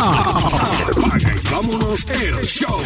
Apaga y vámonos el show.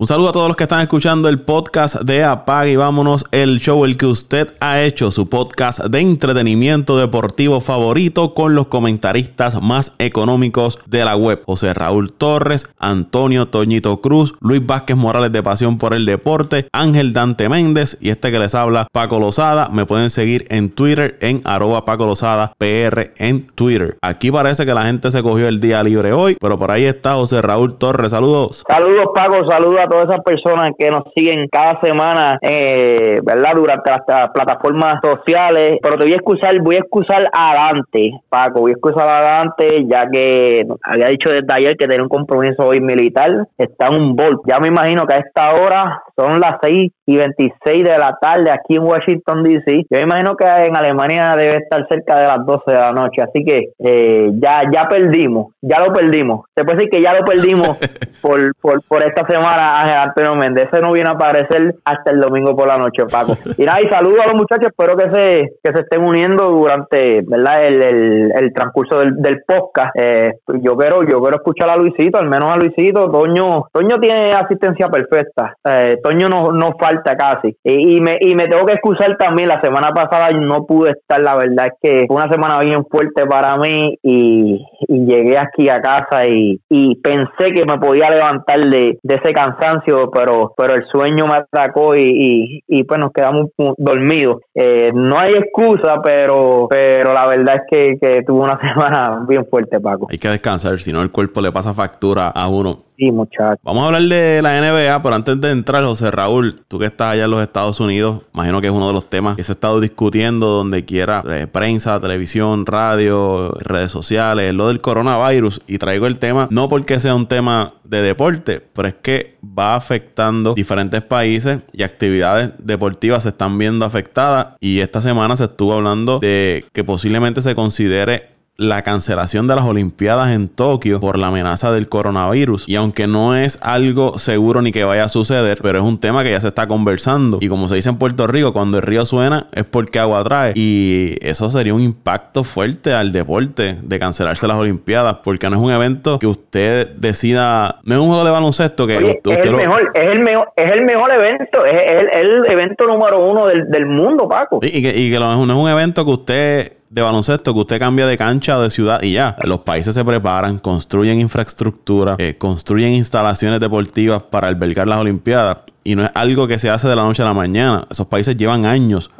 Un saludo a todos los que están escuchando el podcast de Apaga y vámonos el show, el que usted ha hecho, su podcast de entretenimiento deportivo favorito con los comentaristas más económicos de la web. José Raúl Torres, Antonio Toñito Cruz, Luis Vázquez Morales de Pasión por el Deporte, Ángel Dante Méndez y este que les habla, Paco Lozada. Me pueden seguir en Twitter en arroba Paco Lozada PR en Twitter. Aquí parece que la gente se cogió el día libre hoy, pero por ahí está José Raúl Torres. Saludos. Saludos Paco, saludos a todas esas personas que nos siguen cada semana, eh, ¿verdad? Durante las, plataformas sociales. Pero te voy a excusar, voy a excusar adelante, Paco, voy a excusar adelante, ya que había dicho desde ayer que tenía un compromiso hoy militar. Está en un bol. Ya me imagino que a esta hora son las 6 y 26 de la tarde aquí en Washington, D.C. Yo imagino que en Alemania debe estar cerca de las 12 de la noche. Así que eh, ya, ya perdimos, ya lo perdimos. Se puede decir que ya lo perdimos por, por, por esta semana Antonio Méndez. Ese no viene a aparecer hasta el domingo por la noche, Paco. Y nada, y saludo a los muchachos. Espero que se, que se estén uniendo durante ¿verdad? El, el, transcurso del, del podcast. Eh, yo quiero yo quiero escuchar a Luisito, al menos a Luisito. Toño Toño tiene asistencia perfecta. Eh, No, no falta casi. Y, me, y me tengo que excusar también. La semana pasada no pude estar. La verdad es que fue una semana bien fuerte para mí y, llegué aquí a casa y, y pensé que me podía levantar de, de ese cansancio pero, pero el sueño me atacó y, y, pues nos quedamos dormidos. Eh, no hay excusa, pero, pero la verdad es que, que una semana bien fuerte, Paco. Hay que descansar, si no el cuerpo le pasa factura a uno. Sí, muchachos. Vamos a hablar de la NBA, pero antes de entrar, José Raúl, tú que estás allá en los Estados Unidos, imagino que es uno de los temas que se ha estado discutiendo donde quiera, eh, prensa, televisión, radio, redes sociales, lo del coronavirus. Y traigo el tema, no porque sea un tema de deporte, pero es que va afectando diferentes países y actividades deportivas se están viendo afectadas. Y esta semana se estuvo hablando de que posiblemente se considere la cancelación de las Olimpiadas en Tokio por la amenaza del coronavirus. Y aunque no es algo seguro ni que vaya a suceder, pero es un tema que ya se está conversando. Y como se dice en Puerto Rico, cuando el río suena es porque agua trae. Y eso sería un impacto fuerte al deporte de cancelarse las Olimpiadas, porque no es un evento que usted decida, no es un juego de baloncesto que es, el mejor, es, el mejor, es el mejor evento, es el, evento número uno del, mundo, Paco. Y, que, y que no es un evento que usted de baloncesto que usted cambia de cancha o de ciudad y ya. Los países se preparan, construyen infraestructura, eh, construyen instalaciones deportivas para albergar las Olimpiadas. Y no es algo que se hace de la noche a la mañana. Esos países llevan años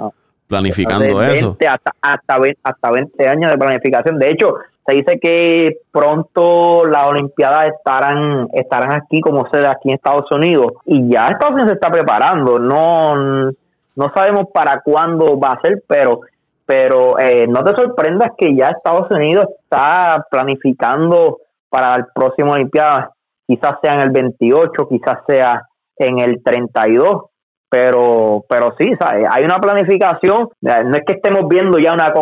planificando eso. Hasta, hasta, 20, hasta 20 años de planificación. De hecho, se dice que pronto las Olimpiadas estarán, estarán aquí como sede aquí en Estados Unidos. Y ya Estados Unidos se está preparando. No, no sabemos para cuándo va a ser, pero pero eh, no te sorprendas que ya Estados Unidos está planificando para el próximo Olimpiada, quizás sea en el 28, quizás sea en el 32, pero pero sí, hay una planificación, no es que estemos viendo ya una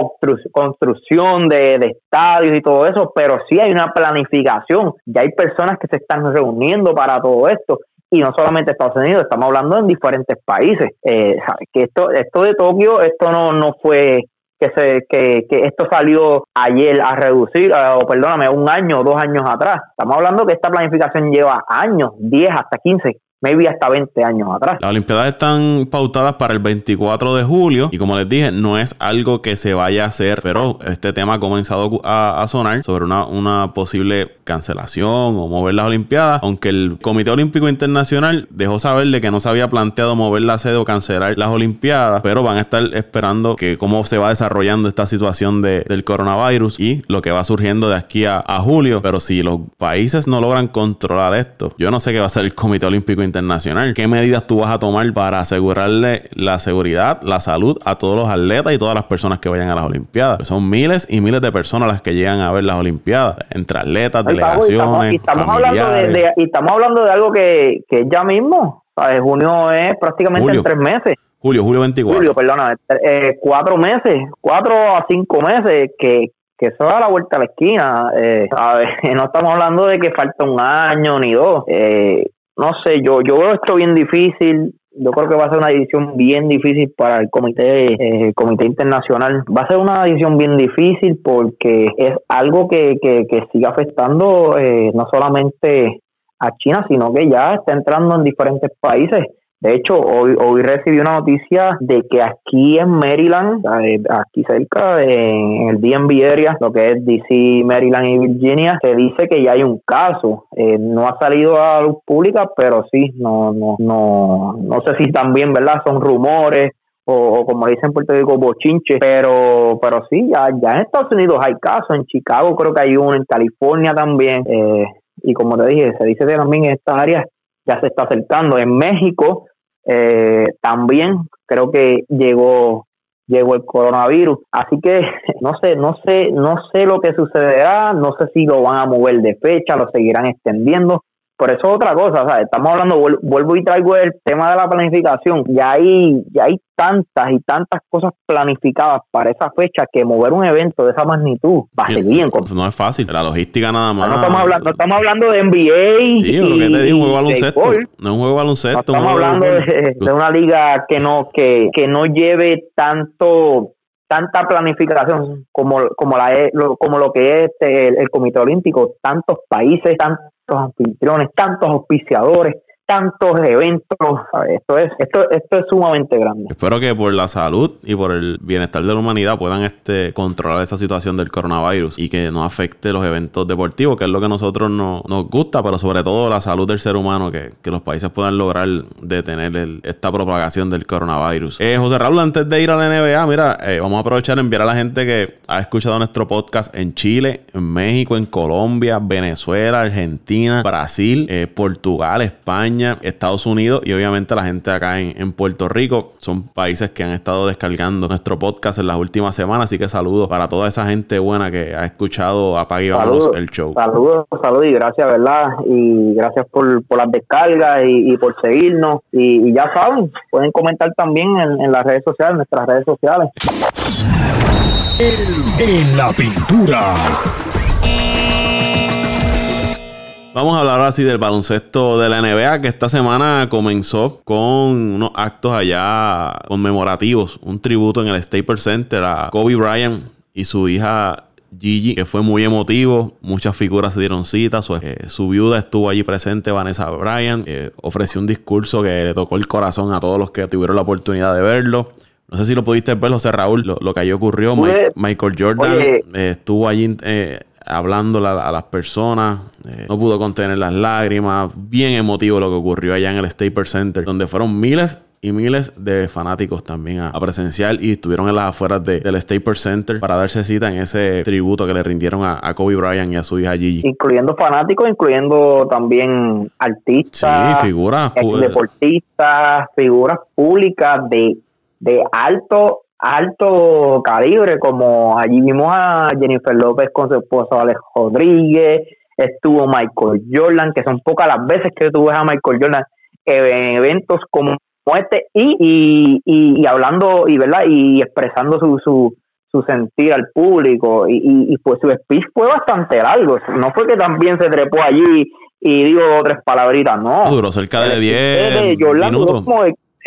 construcción de, de, estadios y todo eso, pero sí hay una planificación, ya hay personas que se están reuniendo para todo esto. Y no solamente Estados Unidos, estamos hablando en diferentes países. Eh, que esto esto de Tokio, esto no, no fue que, se, que, que esto salió ayer a reducir, eh, o perdóname, un año o dos años atrás. Estamos hablando que esta planificación lleva años, 10 hasta 15 maybe hasta 20 años atrás. Las Olimpiadas están pautadas para el 24 de julio y como les dije, no es algo que se vaya a hacer, pero este tema ha comenzado a, sonar sobre una, una, posible cancelación o mover las Olimpiadas, aunque el Comité Olímpico Internacional dejó saber de que no se había planteado mover la sede o cancelar las Olimpiadas, pero van a estar esperando que cómo se va desarrollando esta situación de, del coronavirus y lo que va surgiendo de aquí a, a julio, pero si los países no logran controlar esto, yo no sé qué va a hacer el Comité Olímpico internacional. ¿Qué medidas tú vas a tomar para asegurarle la seguridad, la salud a todos los atletas y todas las personas que vayan a las Olimpiadas? Son miles y miles de personas las que llegan a ver las Olimpiadas, entre atletas, delegaciones. Y estamos, hablando de, y estamos hablando de algo que, que ya mismo. Junio es prácticamente en tres meses. Julio, julio 24. Julio, perdona, eh, cuatro meses, cuatro a cinco meses que, que eso da la vuelta a la esquina. Eh, no estamos hablando de que falta un año ni dos. Eh, no sé, yo, yo veo esto bien difícil. yo creo que va a ser una decisión bien difícil para el comité, eh, comité internacional. Va a ser una decisión bien difícil porque es algo que, que, que sigue afectando eh, no solamente a China, sino que ya está entrando en diferentes países. De hecho, hoy, hoy recibí una noticia de que aquí en Maryland, eh, aquí cerca, en el DMV area, lo que es DC, Maryland y Virginia, se dice que ya hay un caso. Eh, no ha salido a luz pública, pero sí, no, no, no, no sé si también, ¿verdad? Son rumores o, como dicen en Puerto Rico, bochinche, pero, pero sí, ya, ya en Estados Unidos hay casos, en Chicago creo que hay uno, en California también, eh, y como te dije, se dice que también en estas áreas ya se está acercando. En México eh, también creo que llegó llegó el coronavirus, así que no sé, no sé, no sé lo que sucederá, no sé si lo van a mover de fecha, lo seguirán extendiendo, por eso otra cosa, o sea, estamos hablando, vuelvo y traigo el tema de la planificación, ya hay, ya hay tantas y tantas cosas planificadas para esa fecha que mover un evento de esa magnitud va a ser bien No es fácil, la logística nada más. No, estamos hablando, estamos hablando de NBA. Sí, lo que te digo, un juego de baloncesto. No es un juego de baloncesto. estamos hablando de, una liga que no, que, que no lleve tanto tanta planificación como, como, la, como lo que es el, el Comité Olímpico, tantos países, tantos anfitriones, tantos auspiciadores, tantos eventos. Esto es, esto, esto es sumamente grande. Espero que por la salud y por el bienestar de la humanidad puedan este, controlar esa situación del coronavirus y que no afecte los eventos deportivos, que es lo que a nosotros no, nos gusta, pero sobre todo la salud del ser humano, que, los países puedan lograr detener esta propagación del coronavirus. Eh, José Raúl, antes de ir a la NBA, mira, eh, vamos a aprovechar a enviar a la gente que ha escuchado nuestro podcast en Chile, en México, en Colombia, Venezuela, Argentina, Brasil, eh, Portugal, España Estados Unidos y obviamente la gente acá en, Puerto Rico. Son países que han estado descargando nuestro podcast en las últimas semanas. Así que saludos para toda esa gente buena que ha escuchado Apague el show. Saludos, saludos y gracias, ¿verdad? Y gracias por, las descargas y, por seguirnos. Y, ya saben, pueden comentar también en, en las redes sociales, en nuestras redes sociales. En la pintura. Vamos a hablar así del baloncesto de la NBA que esta semana comenzó con unos actos allá conmemorativos, un tributo en el Staples Center a Kobe Bryant y su hija Gigi, que fue muy emotivo. Muchas figuras se dieron cita. Su, eh, viuda estuvo allí presente, Vanessa Bryant. ofreció un discurso que le tocó el corazón a todos los que tuvieron la oportunidad de verlo. No sé si lo pudiste ver, José Raúl, lo, que allí ocurrió. Michael Jordan eh, estuvo allí eh, hablando a, las personas. Eh, no pudo contener las lágrimas. Bien emotivo lo que ocurrió allá en el Staples Center, donde fueron miles y miles de fanáticos también a, presenciar y estuvieron en las afueras del Staples Center para darse cita en ese tributo que le rindieron a, Kobe Bryant y a su hija Gigi. Incluyendo fanáticos, incluyendo también artistas, sí, figuras, deportistas, figuras públicas de, de alto alto calibre, como allí vimos a Jennifer López con su esposo Alex Rodríguez, estuvo Michael Jordan, que son pocas las veces que tú ves a Michael Jordan en eventos como este y, y, y, hablando y verdad y expresando su, su, su sentir al público y, y, pues su speech fue bastante largo no fue que también se trepó allí y digo tres palabritas no. Duró cerca de 10 minutos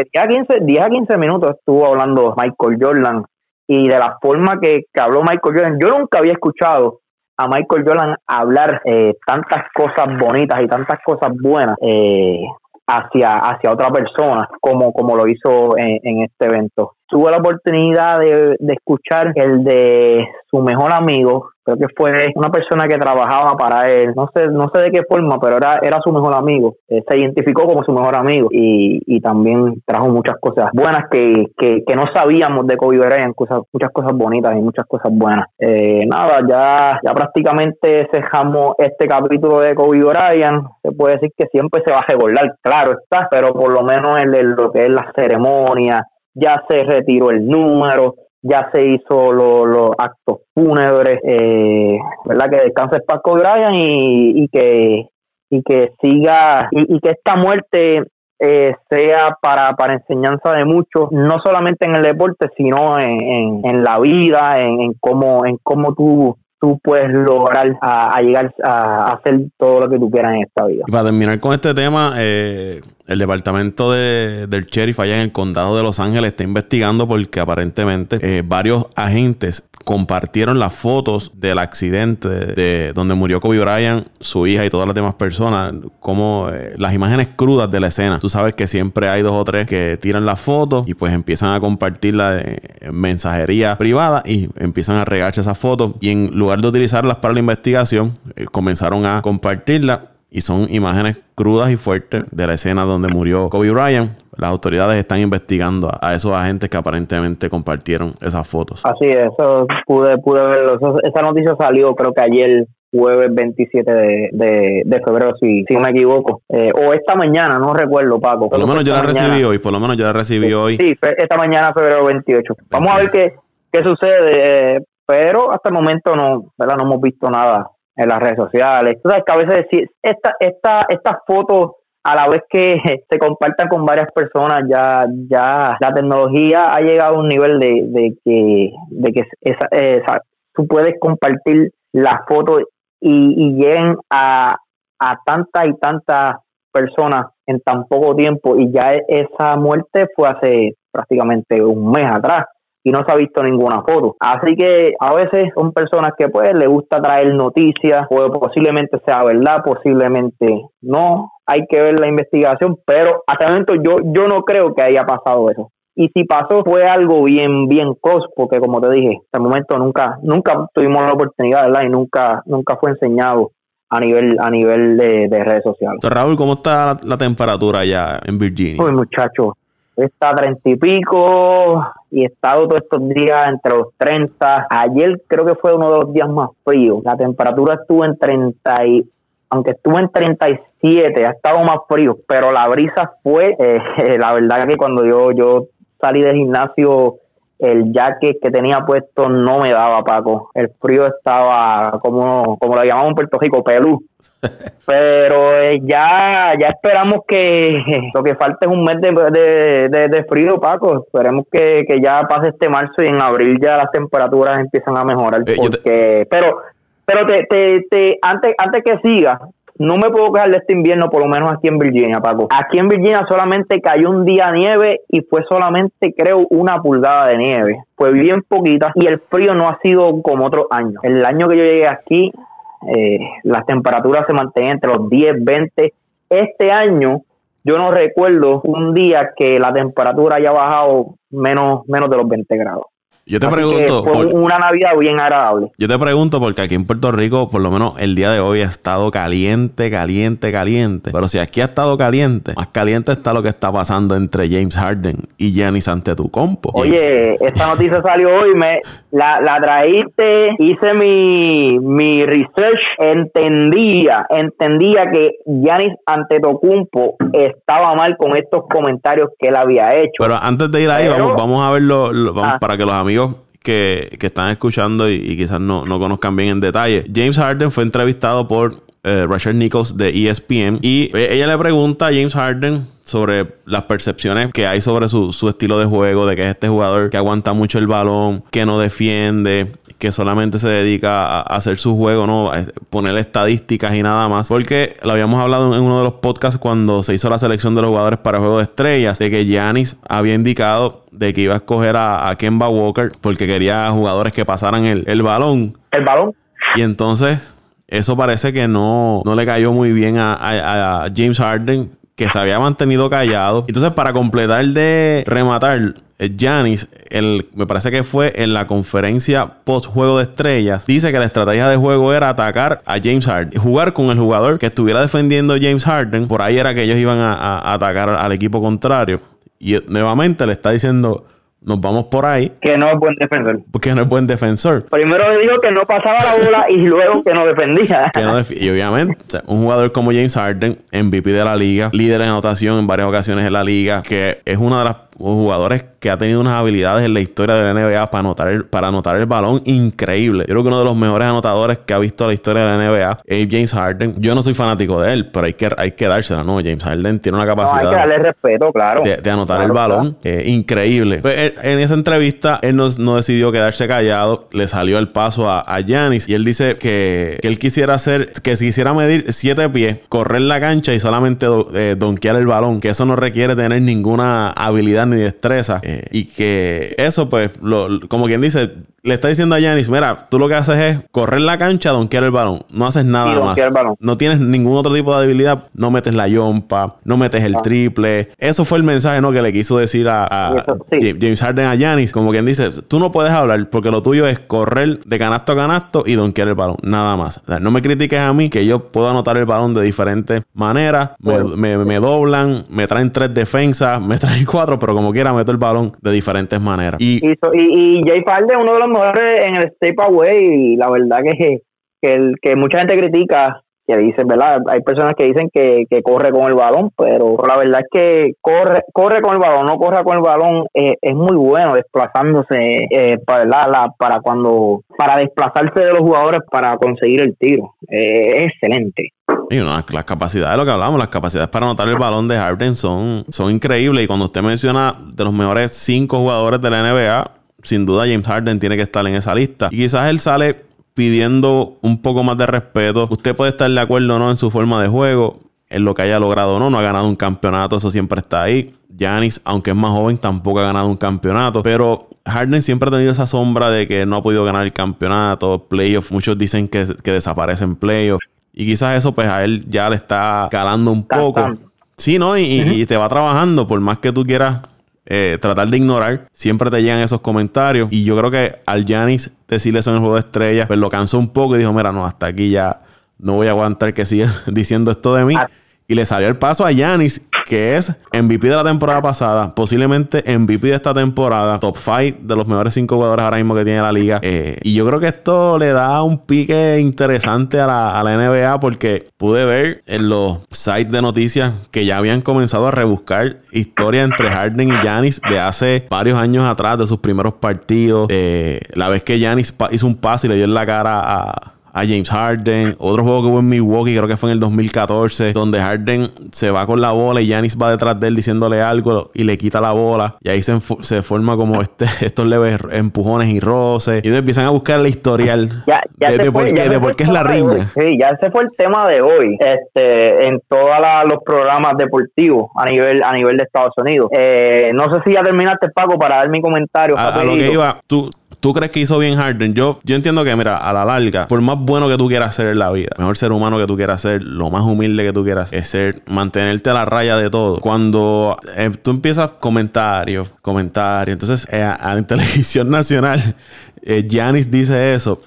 10 a 15, 10 a 15 minutos estuvo hablando Michael Jordan y de la forma que, habló Michael Jordan, yo nunca había escuchado a Michael Jordan hablar eh, tantas cosas bonitas y tantas cosas buenas eh, hacia, hacia otra persona como, como lo hizo en, en este evento tuve la oportunidad de, escuchar el de su mejor amigo, creo que fue una persona que trabajaba para él, no sé, no sé de qué forma, pero era, era su mejor amigo, eh, se identificó como su mejor amigo y, y también trajo muchas cosas buenas que, que, no sabíamos de Kobe Bryant, muchas cosas bonitas y muchas cosas buenas. Eh, nada, ya, ya prácticamente cerramos este capítulo de Kobe Bryant, se puede decir que siempre se va a recordar, claro está, pero por lo menos el lo que es la ceremonia, ya se retiró el número, ya se hizo los actos fúnebres, eh, ¿verdad? Que descanse Paco Bryan y, y, que y que siga y, que esta muerte eh, sea para, para enseñanza de muchos, no solamente en el deporte, sino en, en, la vida, en, en cómo en cómo tú tú puedes lograr a, llegar a, hacer todo lo que tú quieras en esta vida. Para terminar con este tema, eh, el departamento de, del sheriff allá en el condado de Los Ángeles está investigando porque aparentemente eh, varios agentes compartieron las fotos del accidente de, donde murió Kobe Bryant, su hija y todas las demás personas, como eh, las imágenes crudas de la escena. Tú sabes que siempre hay dos o tres que tiran las fotos y pues empiezan a compartirla en mensajería privada y empiezan a regarse esas fotos y en lugar de utilizarlas para la investigación, eh, comenzaron a compartirla y son imágenes crudas y fuertes de la escena donde murió Kobe Bryant. Las autoridades están investigando a, esos agentes que aparentemente compartieron esas fotos. Así es, eso pude, pude verlo. esa noticia salió creo que ayer jueves 27 de, de, febrero, si, si no me equivoco. Eh, o esta mañana, no recuerdo, Paco. Por lo menos yo la recibí hoy, por lo menos yo la recibí hoy. Sí, esta mañana, febrero 28. Vamos a ver qué, qué sucede, eh, pero hasta el momento no, ¿verdad? no hemos visto nada en las redes sociales. Tú sabes que a veces esta, esta, estas fotos a la vez que se compartan con varias personas, ya, ya la tecnología ha llegado a un nivel de, de que, de que esa, tú puedes compartir las fotos y, y lleguen a, a tantas y tantas personas en tan poco tiempo y ya esa muerte fue hace prácticamente un mes atrás y no se ha visto ninguna foto. Así que a veces son personas que pues le gusta traer noticias, o posiblemente sea verdad, posiblemente no. Hay que ver la investigación, pero hasta el momento yo, yo no creo que haya pasado eso. Y si pasó fue algo bien, bien close, porque como te dije, hasta el momento nunca, nunca tuvimos la oportunidad, ¿verdad? Y nunca, nunca fue enseñado a nivel, a nivel de, redes sociales. Raúl, ¿cómo está la, temperatura allá en Virginia? Pues muchachos, está a treinta y pico y he estado todos estos días entre los 30. Ayer creo que fue uno de los días más fríos. La temperatura estuvo en 30 y aunque estuvo en 37, ha estado más frío, pero la brisa fue, eh, la verdad que cuando yo, yo salí del gimnasio, el jacket que tenía puesto no me daba, Paco. El frío estaba como, como lo llamamos en Puerto Rico, pelú. Pero eh, ya, ya esperamos que lo que falta es un mes de, de, frío, Paco. Esperemos que, ya pase este marzo y en abril ya las temperaturas empiezan a mejorar. Eh, porque, Pero, pero te, te, te, antes, antes que siga, no me puedo quejar de este invierno, por lo menos aquí en Virginia, Paco. Aquí en Virginia solamente cayó un día nieve y fue solamente, creo, una pulgada de nieve. Fue bien poquita y el frío no ha sido como otros años. El año que yo llegué aquí, eh, las temperaturas se mantenían entre los 10, 20. Este año, yo no recuerdo un día que la temperatura haya bajado menos, menos de los 20 grados. Yo te pregunto. Fue una Navidad bien agradable. Yo te pregunto porque aquí en Puerto Rico, por lo menos el día de hoy, ha estado caliente, caliente, caliente. Pero si aquí ha estado caliente, más caliente está lo que está pasando entre James Harden y Giannis Antetokounmpo. Oye, esta noticia salió hoy, me la, la traíste, hice mi, mi research, entendía, entendía que Giannis Antetokounmpo estaba mal con estos comentarios que él había hecho. Pero antes de ir ahí, vamos, vamos a verlo, vamos, ah. para que los amigos que, están escuchando y, quizás no, conozcan bien en detalle. James Harden fue entrevistado por eh, Rachel Nichols de ESPN y e, ella le pregunta a James Harden sobre las percepciones que hay sobre su, su, estilo de juego, de que es este jugador que aguanta mucho el balón, que no defiende, que solamente se dedica a hacer su juego, ¿no? A poner estadísticas y nada más. Porque lo habíamos hablado en uno de los podcasts cuando se hizo la selección de los jugadores para el juego de estrellas, de que Giannis había indicado de que iba a escoger a, Kemba Walker porque quería jugadores que pasaran el, balón. El balón. Y entonces eso parece que no, no le cayó muy bien a, a, James Harden, que se había mantenido callado. Entonces, para completar de rematar, Janis, el, me parece que fue en la conferencia post juego de estrellas, dice que la estrategia de juego era atacar a James Harden, jugar con el jugador que estuviera defendiendo a James Harden, por ahí era que ellos iban a, atacar al equipo contrario. Y nuevamente le está diciendo, nos vamos por ahí. Que no es buen defensor. Porque no es buen defensor. Primero le dijo que no pasaba la bola y luego que no defendía. y obviamente, un jugador como James Harden, MVP de la liga, líder en anotación en varias ocasiones en la liga, que es una de las jugadores que ha tenido unas habilidades en la historia de la NBA para anotar el, para anotar el balón increíble. Yo creo que uno de los mejores anotadores que ha visto la historia de la NBA es James Harden. Yo no soy fanático de él, pero hay que, hay que dársela, ¿no? James Harden tiene una capacidad. hay que darle respeto, claro. De, anotar el balón. Eh, increíble. Pues, en esa entrevista, él no, decidió quedarse callado. Le salió el paso a, a Giannis y él dice que, él quisiera hacer, que si quisiera medir siete pies, correr la cancha y solamente eh, donkear el balón, que eso no requiere tener ninguna habilidad ni destreza. Eh, y que eso, pues, como quien dice, le está diciendo a Yanis, mira, tú lo que haces es correr la cancha, donkear el balón. No haces nada más. No tienes ningún otro tipo de habilidad. No metes la yompa, no metes el ah. triple. Eso fue el mensaje, ¿no? Que le quiso decir a, James Harden a Yanis. Como quien dice, tú no puedes hablar porque lo tuyo es correr de canasto a canasto y donkear el balón. Nada más. no me critiques a mí que yo puedo anotar el balón de diferentes maneras. Me, doblan, me traen tres defensas, me traen cuatro, pero como quiera meto el balón de diferentes maneras. Y, y, y, Jay Harden, uno de los en el step away y la verdad que, que, el, que mucha gente critica que dicen, ¿verdad? Hay personas que dicen que, corre con el balón, pero la verdad es que corre corre con el balón, no corre con el balón, eh, es muy bueno desplazándose eh, para, la, para cuando para desplazarse de los jugadores para conseguir el tiro. Eh, es excelente. Y las capacidades de lo que hablamos, las capacidades para anotar el balón de Harden son, son increíbles. Y cuando usted menciona de los mejores cinco jugadores de la NBA, sin duda James Harden tiene que estar en esa lista. Y quizás él sale pidiendo un poco más de respeto. Usted puede estar de acuerdo o no en su forma de juego, en lo que haya logrado o no. No ha ganado un campeonato, eso siempre está ahí. Giannis, aunque es más joven, tampoco ha ganado un campeonato. Pero Harden siempre ha tenido esa sombra de que no ha podido ganar el campeonato, playoffs. Muchos dicen que, que desaparece en playoffs. Y quizás eso, pues a él ya le está calando un poco. Sí, ¿no? Y, y, te va trabajando, por más que tú quieras eh, tratar de ignorar. Siempre te llegan esos comentarios. Y yo creo que al Janis decirle eso en el juego de estrellas, pues lo cansó un poco y dijo: Mira, no, hasta aquí ya no voy a aguantar que siga diciendo esto de mí. Y le salió el paso a Yanis que es MVP de la temporada pasada, posiblemente MVP de esta temporada, top 5 de los mejores 5 jugadores ahora mismo que tiene la liga. Eh, y yo creo que esto le da un pique interesante a la, NBA porque pude ver en los sites de noticias que ya habían comenzado a rebuscar historia entre Harden y Giannis de hace varios años atrás, de sus primeros partidos. Eh, la vez que Giannis hizo un pase y le dio en la cara a a James Harden. Otro juego que hubo en Milwaukee, creo que fue en el 2014, donde Harden se va con la bola y Giannis va detrás de él diciéndole algo y le quita la bola. Y ahí se, se forma como este, estos leves empujones y roces. Y empiezan a buscar la historial de, por, qué, es la riña. Sí, ya ese fue el tema de hoy este, en todos los programas deportivos a nivel, a nivel de Estados Unidos. Eh, no sé si ya terminaste, Paco, para dar mi comentario. A, a lo que iba, tú, ¿Tú crees que hizo bien Harden? Yo, yo entiendo que, mira, a la larga, por más bueno que tú quieras ser en la vida, mejor ser humano que tú quieras ser, lo más humilde que tú quieras ser, mantenerte a la raya de todo. Cuando eh, tú empiezas comentarios, comentarios, entonces eh, la televisión nacional, eh, Giannis dice eso.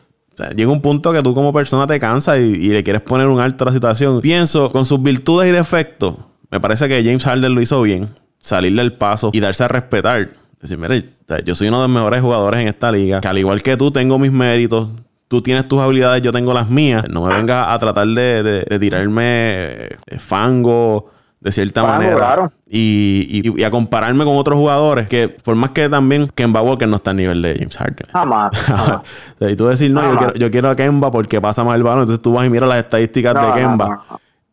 llega un punto que tú como persona te cansas y, y, le quieres poner un alto a la situación. Pienso, con sus virtudes y defectos, me parece que James Harden lo hizo bien. Salirle al paso y darse a respetar Decir, mire, yo soy uno de los mejores jugadores en esta liga, que al igual que tú tengo mis méritos, tú tienes tus habilidades, yo tengo las mías. No me vengas a tratar de, tirarme eh, fango de cierta manera. Y, a compararme con otros jugadores que, por más que también Kemba Walker no está a nivel de James Harden. Jamás. y tú decir, no, yo quiero, yo quiero, a Kemba porque pasa más el balón. Entonces tú vas y miras las estadísticas de Kemba.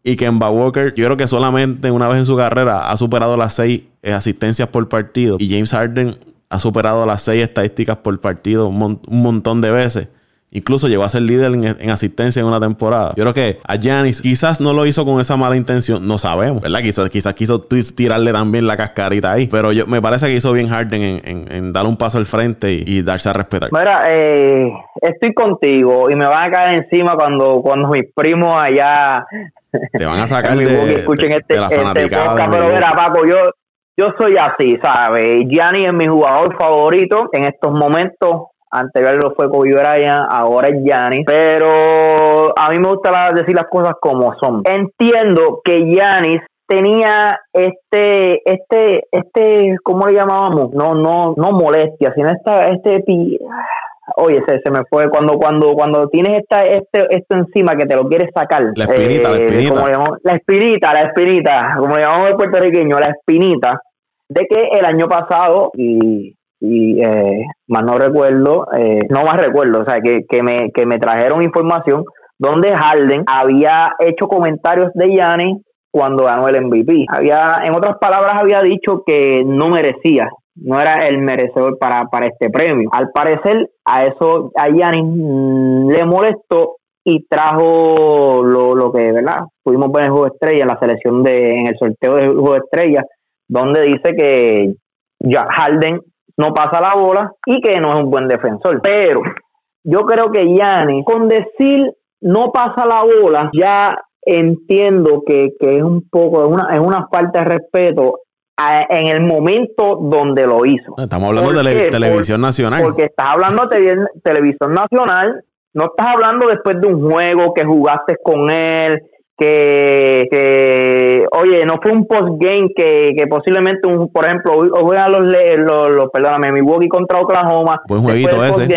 Y Kemba Walker, yo creo que solamente una vez en su carrera ha superado las seis eh, asistencias por partido. Y James Harden ha superado las seis estadísticas por partido un, montón de veces. Incluso llegó a ser líder en, asistencia en una temporada. Yo creo que a Giannis quizás no lo hizo con esa mala intención. No sabemos, ¿verdad? Quizás, quizás quiso tirarle también la cascarita ahí. Pero yo, me parece que hizo bien Harden en, en, darle un paso al frente y, darse a respetar. Mira, eh, estoy contigo y me van a caer encima cuando, cuando mis primos allá te van a sacar de, escuchen este, la este pero mira, Paco, yo, yo soy así, ¿sabes? Gianni es mi jugador favorito en estos momentos. Anteriormente fue Kobe Bryant, ahora es Gianni. Pero a mí me gusta decir las cosas como son. Entiendo que Giannis tenía este, este, este, ¿cómo le llamábamos? No, no, no molestia, sino esta, este oye, se, se me fue cuando cuando cuando tienes esta este esto encima que te lo quieres sacar. La espinita, la eh, espinita. la espinita, la espinita, como le llamamos el puertorriqueño, la espinita. de que el año pasado, y, y eh, más no recuerdo, eh, no más recuerdo, o sea, que, que, me, que me trajeron información donde Harden había hecho comentarios de Giannis cuando ganó el MVP. Había, en otras palabras, había dicho que no merecía, no era el merecedor para, para este premio. Al parecer, a eso a Giannis mm, le molestó y trajo lo, lo que, ¿verdad? Pudimos ver en el juego de estrella, en la selección de, en el sorteo del juego estrella, donde dice que ya Harden no pasa la bola y que no es un buen defensor. Pero yo creo que Giannis, con decir no pasa la bola, ya entiendo que, que es un poco, es una, es una falta de respeto en el momento donde lo hizo. Estamos hablando de televisión nacional. Porque estás hablando de televisión nacional, no estás hablando después de un juego que jugaste con él, que, que oye, no fue un post-game que, que posiblemente, un, por ejemplo, hoy juegan los, los, los, perdóname, Milwaukee contra Oklahoma. Buen jueguito ese.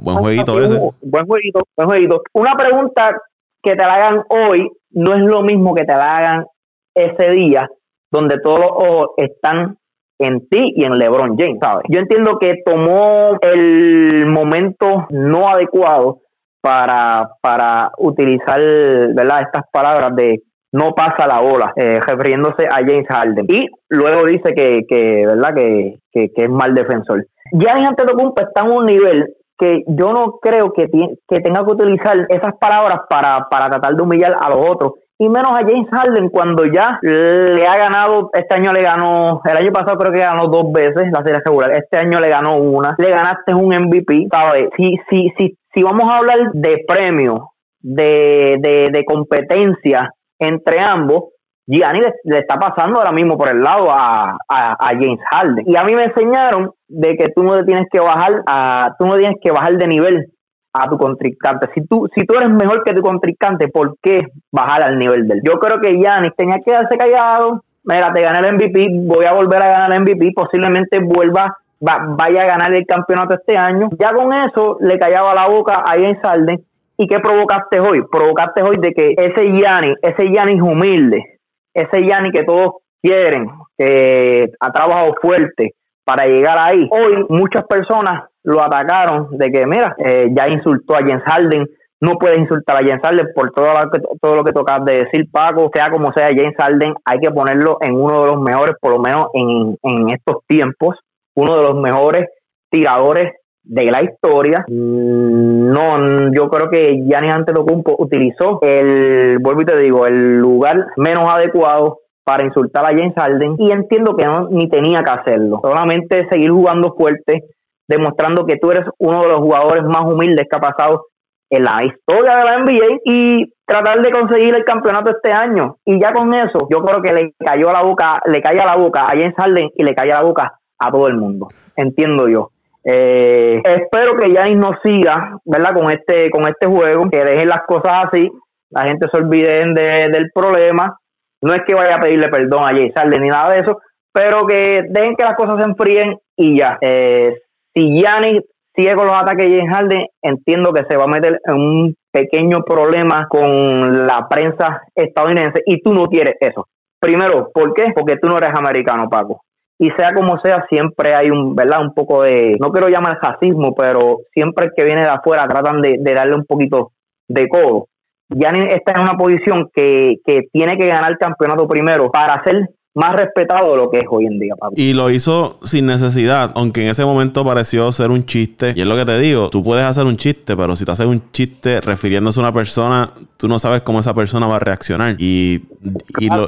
Buen jueguito ese. Buen jueguito, buen jueguito. Una pregunta que te la hagan hoy no es lo mismo que te la hagan ese día, donde todos los ojos están en ti y en LeBron James, ¿sabes? Yo entiendo que tomó el momento no adecuado para, para utilizar ¿verdad? estas palabras de no pasa la bola, eh, refiriéndose a James Harden. Y luego dice que, que ¿verdad? Que, que, es mal defensor. Giannis Antetokounmpo está en un nivel que yo no creo que, que tenga que utilizar esas palabras para, para tratar de humillar a los otros y menos a James Harden cuando ya le ha ganado, este año le ganó, el año pasado creo que ganó dos veces la serie regular, este año le ganó una, le ganaste un MVP, ¿sabes? Si, si, si, si vamos a hablar de premio, de, de, competencia entre ambos, Gianni le, está pasando ahora mismo por el lado a, a, James Harden. Y a mí me enseñaron de que tú no tienes que bajar a, tú no tienes que bajar de nivel a tu contrincante. Si tú, si tú eres mejor que tu contrincante, ¿por qué bajar al nivel del? Yo creo que Giannis tenía que quedarse callado. Mira, te gané el MVP, voy a volver a ganar el MVP, posiblemente vuelva, vaya a ganar el campeonato este año. Ya con eso le callaba la boca a James Harden. ¿Y qué provocaste hoy? Provocaste hoy de que ese Giannis, ese Giannis humilde, ese Giannis que todos quieren, que ha trabajado fuerte para llegar ahí. Hoy muchas personas lo atacaron de que, mira, eh, ya insultó a Jens Harden, no puedes insultar a James Harden por todo lo que, todo lo que tocas de decir, Paco, sea como sea James Harden, hay que ponerlo en uno de los mejores, por lo menos en, en estos tiempos, uno de los mejores tiradores de la historia. Mm, no, yo creo que Giannis Antetokounmpo utilizó el, vuelvo y te digo, el lugar menos adecuado para insultar a James Harden y entiendo que no ni tenía que hacerlo. Solamente seguir jugando fuerte, demostrando que tú eres uno de los jugadores más humildes que ha pasado en la historia de la NBA y tratar de conseguir el campeonato este año. Y ya con eso, yo creo que le cayó la boca, le cae a la boca a James Harden y le cae a la boca a todo el mundo. Entiendo yo. Eh, espero que James no siga, ¿verdad? Con este, con este juego, que dejen las cosas así, la gente se olvide del problema. No es que vaya a pedirle perdón a James Harden ni nada de eso, pero que dejen que las cosas se enfríen y ya. Eh, si Giannis sigue con los ataques de James Harden, entiendo que se va a meter en un pequeño problema con la prensa estadounidense y tú no quieres eso. Primero, ¿por qué? Porque tú no eres americano, Paco. Y sea como sea, siempre hay un, ¿verdad? Un poco de, no quiero llamar racismo, pero siempre que viene de afuera tratan de, darle un poquito de codo. Giannis está en una posición que, que tiene que ganar el campeonato primero para ser más respetado de lo que es hoy en día, Y lo hizo sin necesidad, aunque en ese momento pareció ser un chiste. Y es lo que te digo, tú puedes hacer un chiste, pero si te haces un chiste refiriéndose a una persona, tú no sabes cómo esa persona va a reaccionar. Y,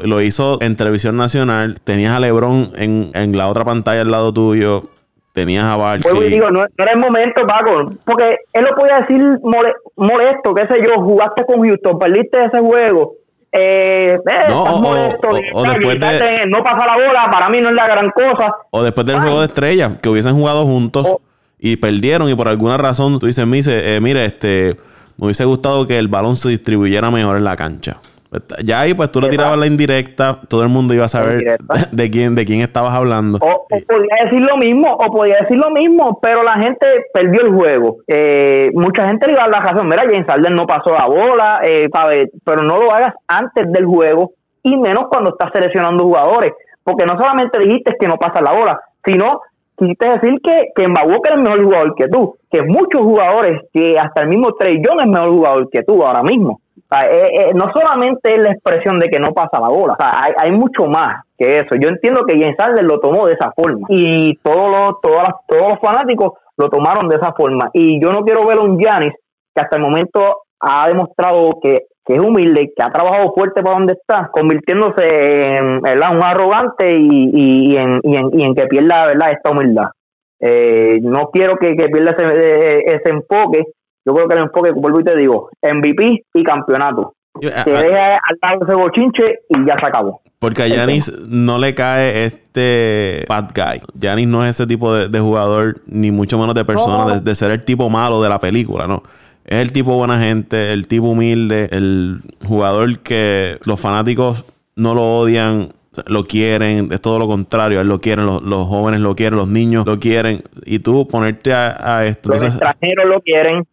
lo, hizo en televisión nacional. Tenías a Lebron en, en la otra pantalla al lado tuyo. Tenías a Barkley. Pues digo, no, era el momento, Paco, porque él lo podía decir molesto, qué sé yo, jugaste con Houston, perdiste ese juego eh, eh no, no pasa la bola, para mí no es la gran cosa. O después del juego de estrellas, que hubiesen jugado juntos y perdieron y por alguna razón tú dices, eh, mire, este, me hubiese gustado que el balón se distribuyera mejor en la cancha. Ya ahí, pues tú le tirabas la indirecta, todo el mundo iba a saber de quién, de quién estabas hablando. O, podía decir lo mismo, o podía decir lo mismo, pero la gente perdió el juego. Eh, mucha gente le iba a dar la razón. Mira, James Harden no pasó la bola, eh, pero no lo hagas antes del juego y menos cuando estás seleccionando jugadores. porque no solamente dijiste que no pasa la bola, sino quisiste decir que, que Mbabuca es el mejor jugador que tú, que muchos jugadores, que hasta el mismo Trey Young es mejor jugador que tú ahora mismo. Eh, eh, no solamente es la expresión de que no pasa la bola, hay, mucho más que eso. Yo entiendo que James Harden lo tomó de esa forma y todos los, todos, todos los fanáticos lo tomaron de esa forma. Y yo no quiero ver a un Giannis que hasta el momento ha demostrado que, es humilde, que ha trabajado fuerte para donde está, convirtiéndose en un arrogante y, en, y, en, y en que pierda ¿verdad? esta humildad. Eh, no quiero que, pierda ese, ese enfoque yo creo que el enfoque, vuelvo y te digo, MVP y campeonato. Yo, a, deja al lado ese bochinche y ya se acabó. Porque a Yanis no le cae este bad guy. Yanis no es ese tipo de, jugador, ni mucho menos de persona, de, ser el tipo malo de la película, ¿no? Es el tipo buena gente, el tipo humilde, el jugador que los fanáticos no lo odian, lo quieren, es todo lo contrario, él lo quieren, los, jóvenes lo quieren, los niños lo quieren, y tú ponerte a, esto. Los extranjeros lo quieren.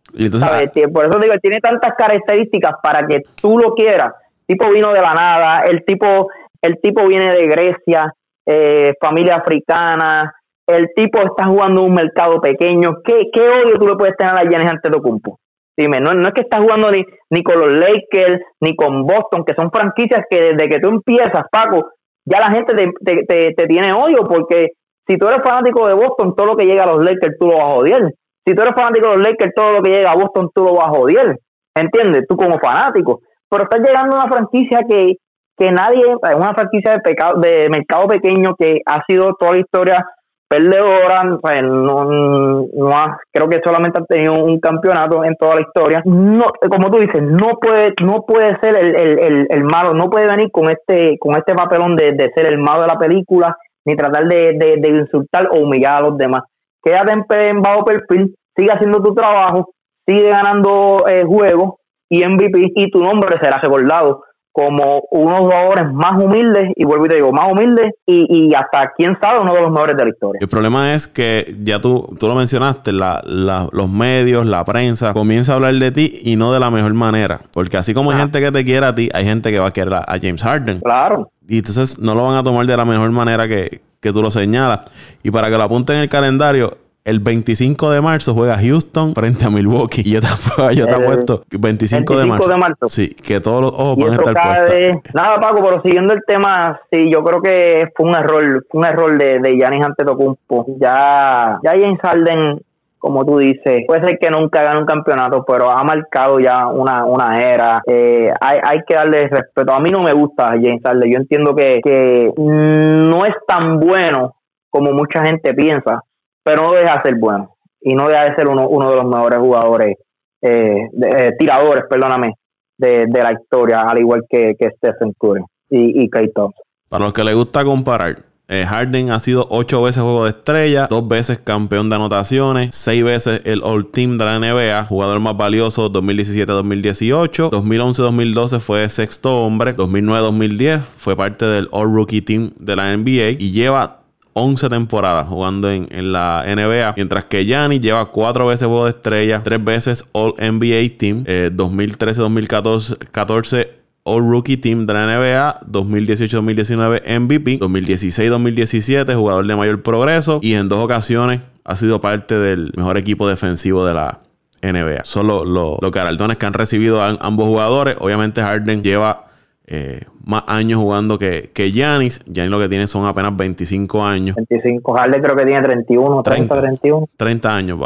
Ah, por eso digo, tiene tantas características para que tú lo quieras. El tipo vino de la nada, el tipo, el tipo viene de Grecia, eh, familia africana, el tipo está jugando en un mercado pequeño. ¿Qué, qué odio tú le puedes tener a Giannis Antetokounmpo? Dime, no, no es que está jugando ni, ni con los Lakers, ni con Boston, que son franquicias que desde que tú empiezas, Paco, ya la gente te, te, te, tiene odio porque si tú eres fanático de Boston, todo lo que llega a los Lakers tú lo vas a odiar. Si tú eres fanático de los Lakers, todo lo que llega a Boston tú lo vas a odiar. ¿Entiendes? Tú como fanático. Pero estás llegando a una franquicia que, que nadie, una franquicia de, pecado, de mercado pequeño que ha sido toda la historia perdedora, pues no, no creo que solamente ha tenido un campeonato en toda la historia. No, como tú dices, no puede, no puede ser el, el, el, malo, no puede venir con este, con este papelón de, de, ser el malo de la película, ni tratar de, de, insultar o humillar a los demás. Quédate en, bajo perfil, sigue haciendo tu trabajo, sigue ganando eh, juegos y MVP y tu nombre será recordado como unos jugadores más humildes, y vuelvo y te digo, más humildes, y, y, hasta quién sabe, uno de los mejores de la historia. El problema es que ya tú, tú lo mencionaste, la, la, los medios, la prensa, comienza a hablar de ti y no de la mejor manera. Porque así como hay ah. gente que te quiere a ti, hay gente que va a querer a, James Harden. Claro. Y entonces no lo van a tomar de la mejor manera que, que tú lo señalas. Y para que lo apunten en el calendario, el 25 de marzo juega Houston frente a Milwaukee. Y yo te, yo te apuesto 25, de, marzo. de marzo. Sí, que todos los ojos van a estar. Nada, Paco, pero siguiendo el tema, sí, yo creo que fue un error, fue un error de, de Giannis Antetokounmpo. Ya, ya James Harden, como tú dices, puede ser que nunca gane un campeonato, pero ha marcado ya una, una era. Eh, hay, hay que darle respeto. A mí no me gusta James Harden. Yo entiendo que, que no es tan bueno como mucha gente piensa pero no deja de ser bueno y no deja de ser uno, uno de los mejores jugadores, eh, eh, tiradores, perdóname, de, de, la historia, al igual que, que Stephen Curry y, y Para los que les gusta comparar, eh, Harden ha sido ocho veces juego de estrella, dos veces campeón de anotaciones, seis veces el All Team de la NBA, jugador más valioso 2017-2018, 2011-2012 fue sexto hombre, 2009-2010 fue parte del All Rookie Team de la NBA y lleva 11 temporadas jugando en, la NBA, mientras que Gianni lleva 4 veces juego de estrella, 3 veces All NBA Team, 2013-2014 eh, All Rookie Team de la NBA, 2018-2019 MVP, 2016-2017 jugador de mayor progreso y en dos ocasiones ha sido parte del mejor equipo defensivo de la NBA. Son los lo, lo, que han recibido ambos jugadores. Obviamente Harden lleva eh, más años jugando que, que Giannis. Giannis lo que tiene son apenas 25 años. 25, Harden creo que tiene 31, 30, 31. 30 años,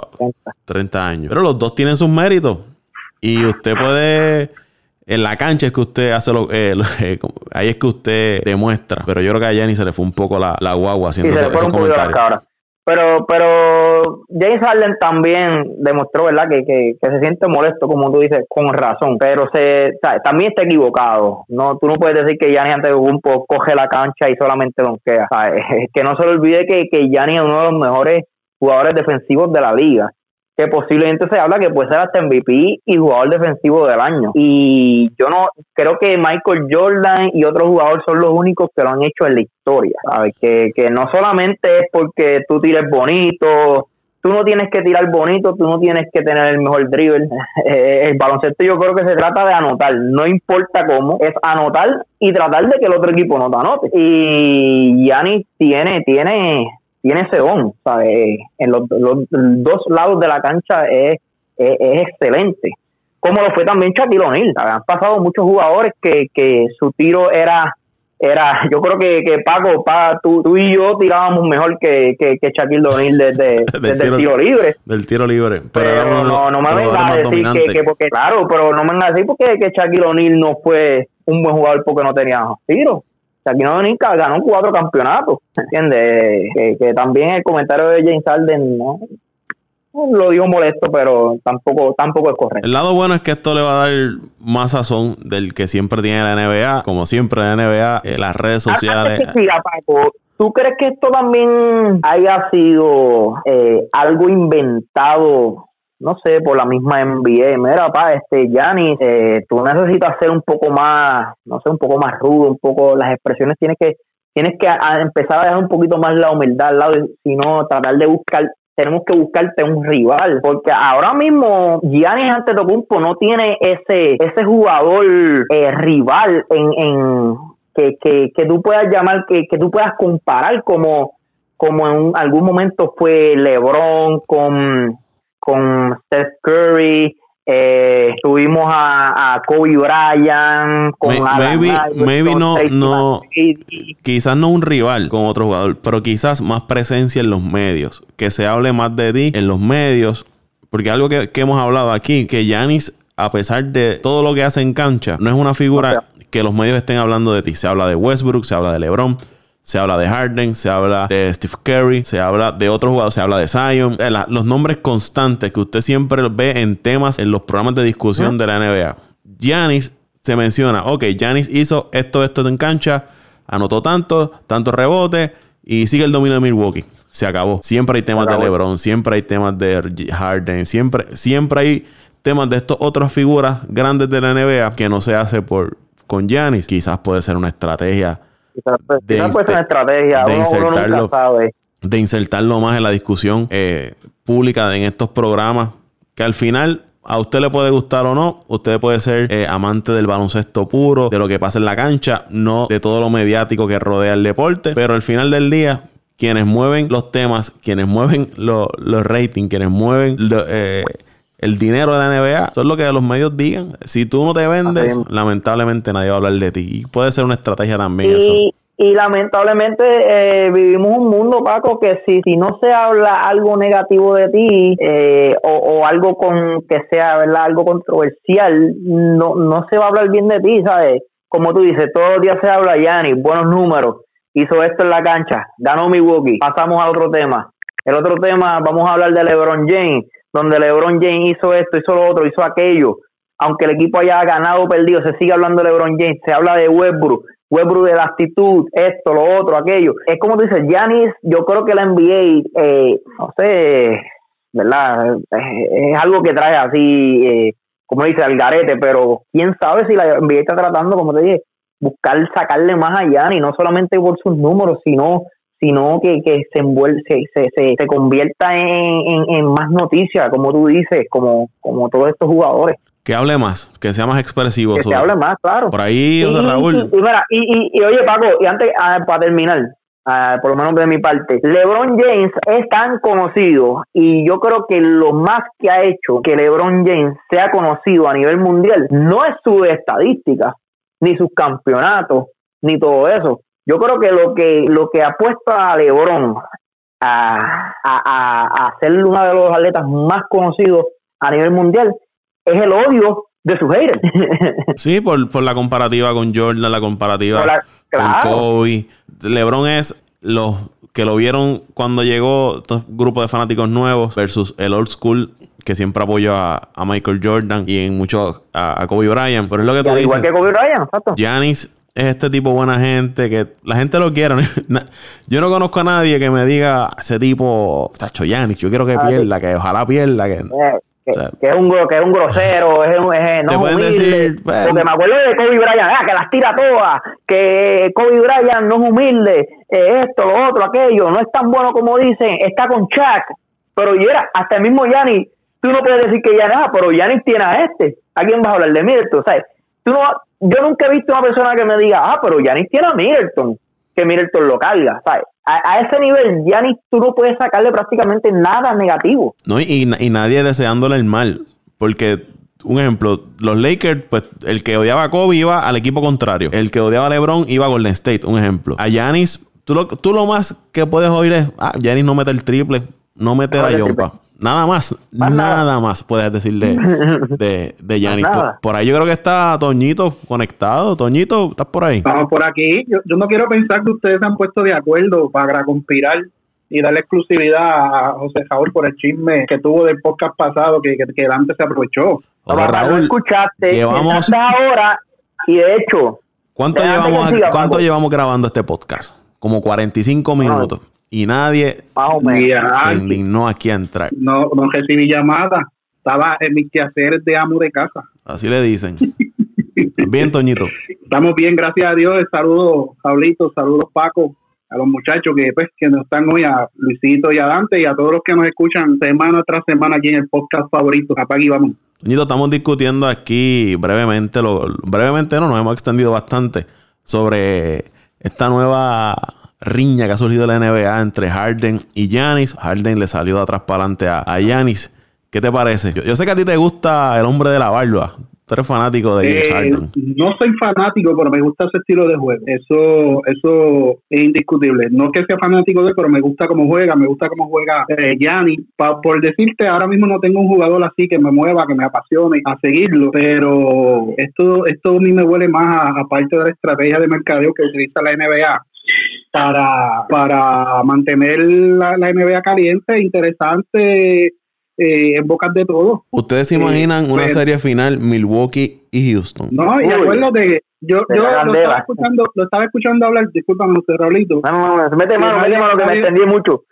30. años. Pero los dos tienen sus méritos. Y usted puede... En la cancha es que usted hace lo... Eh, eh, ahí es que usted demuestra. Pero yo creo que a Giannis se le fue un poco la, la guagua haciendo esos comentarios. Pero, pero James Harden también demostró, ¿verdad? Que, que, se siente molesto, como tú dices, con razón. Pero se también está equivocado. No, tú no puedes decir que Giannis ante un coge la cancha y solamente donkea. Es que no se le olvide que, que Giannis es uno de los mejores jugadores defensivos de la liga que posiblemente se habla que puede ser hasta MVP y jugador defensivo del año. Y yo no creo que Michael Jordan y otros jugadores son los únicos que lo han hecho en la historia. ¿sabes? Que, que no solamente es porque tú tires bonito, tú no tienes que tirar bonito, tú no tienes que tener el mejor dribble. Eh, el baloncesto yo creo que se trata de anotar, no importa cómo, es anotar y tratar de que el otro equipo no te anote. Y Yanni tiene, tiene, tiene ese don, ¿sabes? En los, dos lados de la cancha es, es, excelente. Como lo fue también Shaquille O'Neal. Han pasado muchos jugadores que, que su tiro era era, yo creo que, que Paco, pa, tú, tú, y yo tirábamos mejor que, que, que Shaquille O'Neal desde, desde el tiro libre. Del tiro libre. Pero, no, no me vengas a decir que, que, porque, claro, pero no me vengas a decir porque que Shaquille O'Neal no fue un buen jugador porque no tenía tiro. Shaquille O'Neal ganó cuatro campeonatos, ¿entiendes? Que, que también el comentario de James Harden, ¿no? lo digo molesto, pero tampoco, tampoco es correcto. El lado bueno es que esto le va a dar más sazón del que siempre tiene la NBA. Como siempre, la NBA, eh, las redes ah, sociales. ¿Tú crees que esto también haya sido eh, algo inventado no sé, por la misma NBA. Mira, pa, este, Gianni, eh, tú necesitas ser un poco más, no sé, un poco más rudo, un poco, las expresiones tienes que, tienes que empezar a dejar un poquito más la humildad al lado, sino tratar de buscar tenemos que buscarte un rival, porque ahora mismo Giannis Antetokounmpo no tiene ese ese jugador eh, rival en, en que, que, que, tú puedas llamar, que, que tú puedas comparar como, como en algún momento fue LeBron con, con Steph Curry, eh, tuvimos a, Kobe Bryant, con maybe, maybe no, no quizás no un rival con otro jugador, pero quizás más presencia en los medios, que se hable más de ti en los medios, porque algo que, hemos hablado aquí, que Yanis, a pesar de todo lo que hace en cancha, no es una figura que los medios estén hablando de ti. Se habla de Westbrook, se habla de LeBron, se habla de Harden, se habla de Steve Curry, se habla de otros jugadores, se habla de Zion. Los nombres constantes que usted siempre ve en temas en los programas de discusión de la NBA. Giannis se menciona, ok, Giannis hizo esto, esto en cancha, anotó tanto, tanto rebote y sigue el dominio de Milwaukee. Se acabó. Siempre hay temas de LeBron, siempre hay temas de Harden, siempre, siempre hay temas de estas otras figuras grandes de la NBA que no se hace por con Giannis. Quizás puede ser una estrategia de, estrategia, de insertarlo, de insertarlo más en la discusión eh, pública en estos programas, que al final a usted le puede gustar o no, usted puede ser eh, amante del baloncesto puro, de lo que pasa en la cancha, no de todo lo mediático que rodea el deporte, pero al final del día, quienes mueven los temas, quienes mueven los ratings, quienes mueven eh, el dinero de la NBA, son lo que los medios digan. Si tú no te vendes, lamentablemente nadie va a hablar de ti. Y puede ser una estrategia también y, eso. Y lamentablemente eh, vivimos un mundo, Paco, que si, si no se habla algo negativo de ti eh, o, algo con que sea ¿verdad? algo controversial, no, no se va a hablar bien de ti, ¿sabes? Como tú dices, todos los días se habla Yanni, buenos números, hizo esto en la cancha, ganó Milwaukee, pasamos a otro tema. El otro tema, vamos a hablar de LeBron James donde LeBron James hizo esto, hizo lo otro, hizo aquello. Aunque el equipo haya ganado o perdido, se sigue hablando de LeBron James, se habla de Westbrook, Westbrook de la actitud, esto, lo otro, aquello. Es como tú dices, Giannis, yo creo que la NBA, eh, no sé, ¿verdad? Es, algo que trae así, eh, como dice, al garete, pero quién sabe si la NBA está tratando, como te dije, buscar sacarle más a Giannis, no solamente por sus números, sino sino que, que se, envuelve, se, se, se, convierta en, en, más noticias, como tú dices, como, como todos estos jugadores. Que hable más, que sea más expresivo. Que se hable más, claro. Por ahí, y, Raúl. Y, y, oye, Paco, y antes, ah, para terminar, ah, por lo menos de mi parte, LeBron James es tan conocido y yo creo que lo más que ha hecho que LeBron James sea conocido a nivel mundial no es su estadística, ni sus campeonatos, ni todo eso yo creo que lo que lo que ha puesto a LeBron a, a, ser uno de los atletas más conocidos a nivel mundial es el odio de sus haters. sí, por, por la comparativa con Jordan, la comparativa con Kobe. LeBron es los que lo vieron cuando llegó estos grupos de fanáticos nuevos versus el old school que siempre apoyó a, Michael Jordan y en mucho a, Kobe Bryant. Pero es lo que tú dices. Igual que Kobe Bryant, exacto. Giannis es este tipo buena gente, que la gente lo quiere. yo no conozco a nadie que me diga ese tipo, Tacho Yanis, yo quiero que ah, pierda, que ojalá pierda. Que, eh, que, es un, que es un grosero, es, un, es no te pueden decir, pues, porque me acuerdo de Kobe Bryant, ah, que las tira todas, que Kobe Bryant no es humilde, eh, esto, lo otro, aquello, no es tan bueno como dicen, está con Chuck. Pero y era, hasta el mismo Yanis, tú no puedes decir que ya nada, pero Yanis tiene a este. ¿A quién vas a hablar de Middleton? ¿Sabes? Tú no, yo nunca he visto una persona que me diga, ah, pero Yanis tiene a Middleton, que Middleton lo carga, ¿sabes? A, ese nivel, Yanis, tú no puedes sacarle prácticamente nada negativo. No, y, y nadie deseándole el mal, porque un ejemplo, los Lakers, pues el que odiaba a Kobe iba al equipo contrario. El que odiaba a LeBron iba a Golden State, un ejemplo. A Giannis, tú lo, tú lo más que puedes oír es, ah, Giannis no mete el triple, no mete la yompa. Nada más, nada, más puedes decir de, de, Giannis. Por, ahí yo creo que está Toñito conectado. Toñito, ¿estás por ahí? Estamos por aquí. Yo, yo no quiero pensar que ustedes se han puesto de acuerdo para conspirar y darle exclusividad a José Raúl por el chisme que tuvo del podcast pasado que, que, Dante se aprovechó. José Raúl, escuchaste llevamos ahora y de hecho ¿Cuánto llevamos cuánto llevamos grabando este podcast? Como 45 minutos. Y nadie se indignó aquí a entrar. No, no recibí llamada. Estaba en mis quehaceres de amo de casa. Así le dicen. bien, Toñito. Estamos bien, gracias a Dios. Saludos, Pablito. Saludos, Paco a los muchachos que pues que nos están hoy, a Luisito y a Dante y a todos los que nos escuchan semana tras semana aquí en el podcast favorito. Apague vamos. estamos discutiendo aquí brevemente, lo, brevemente no, nos hemos extendido bastante sobre esta nueva riña que ha surgido en la NBA entre Harden y Giannis. Harden le salió de atrás para adelante a, Giannis. ¿Qué te parece? Yo, yo, sé que a ti te gusta el hombre de la barba. Tú eres fanático de James eh, Harden. No soy fanático, pero me gusta ese estilo de juego. Eso eso es indiscutible. No que sea fanático de él, pero me gusta cómo juega, me gusta cómo juega eh, Gianni. por decirte, ahora mismo no tengo un jugador así que me mueva, que me apasione a seguirlo, pero esto esto a mí me huele más a, parte de la estrategia de mercadeo que utiliza la NBA para, para mantener la, la NBA caliente, interesante eh, en bocas de todos. ¿Ustedes se imaginan una pues, serie final Milwaukee y Houston? No, y acuerdo de yo, yo lo estaba escuchando, lo estaba escuchando hablar, discúlpame, Raulito. No, no, no, mete mano, mete mano que me entendí mucho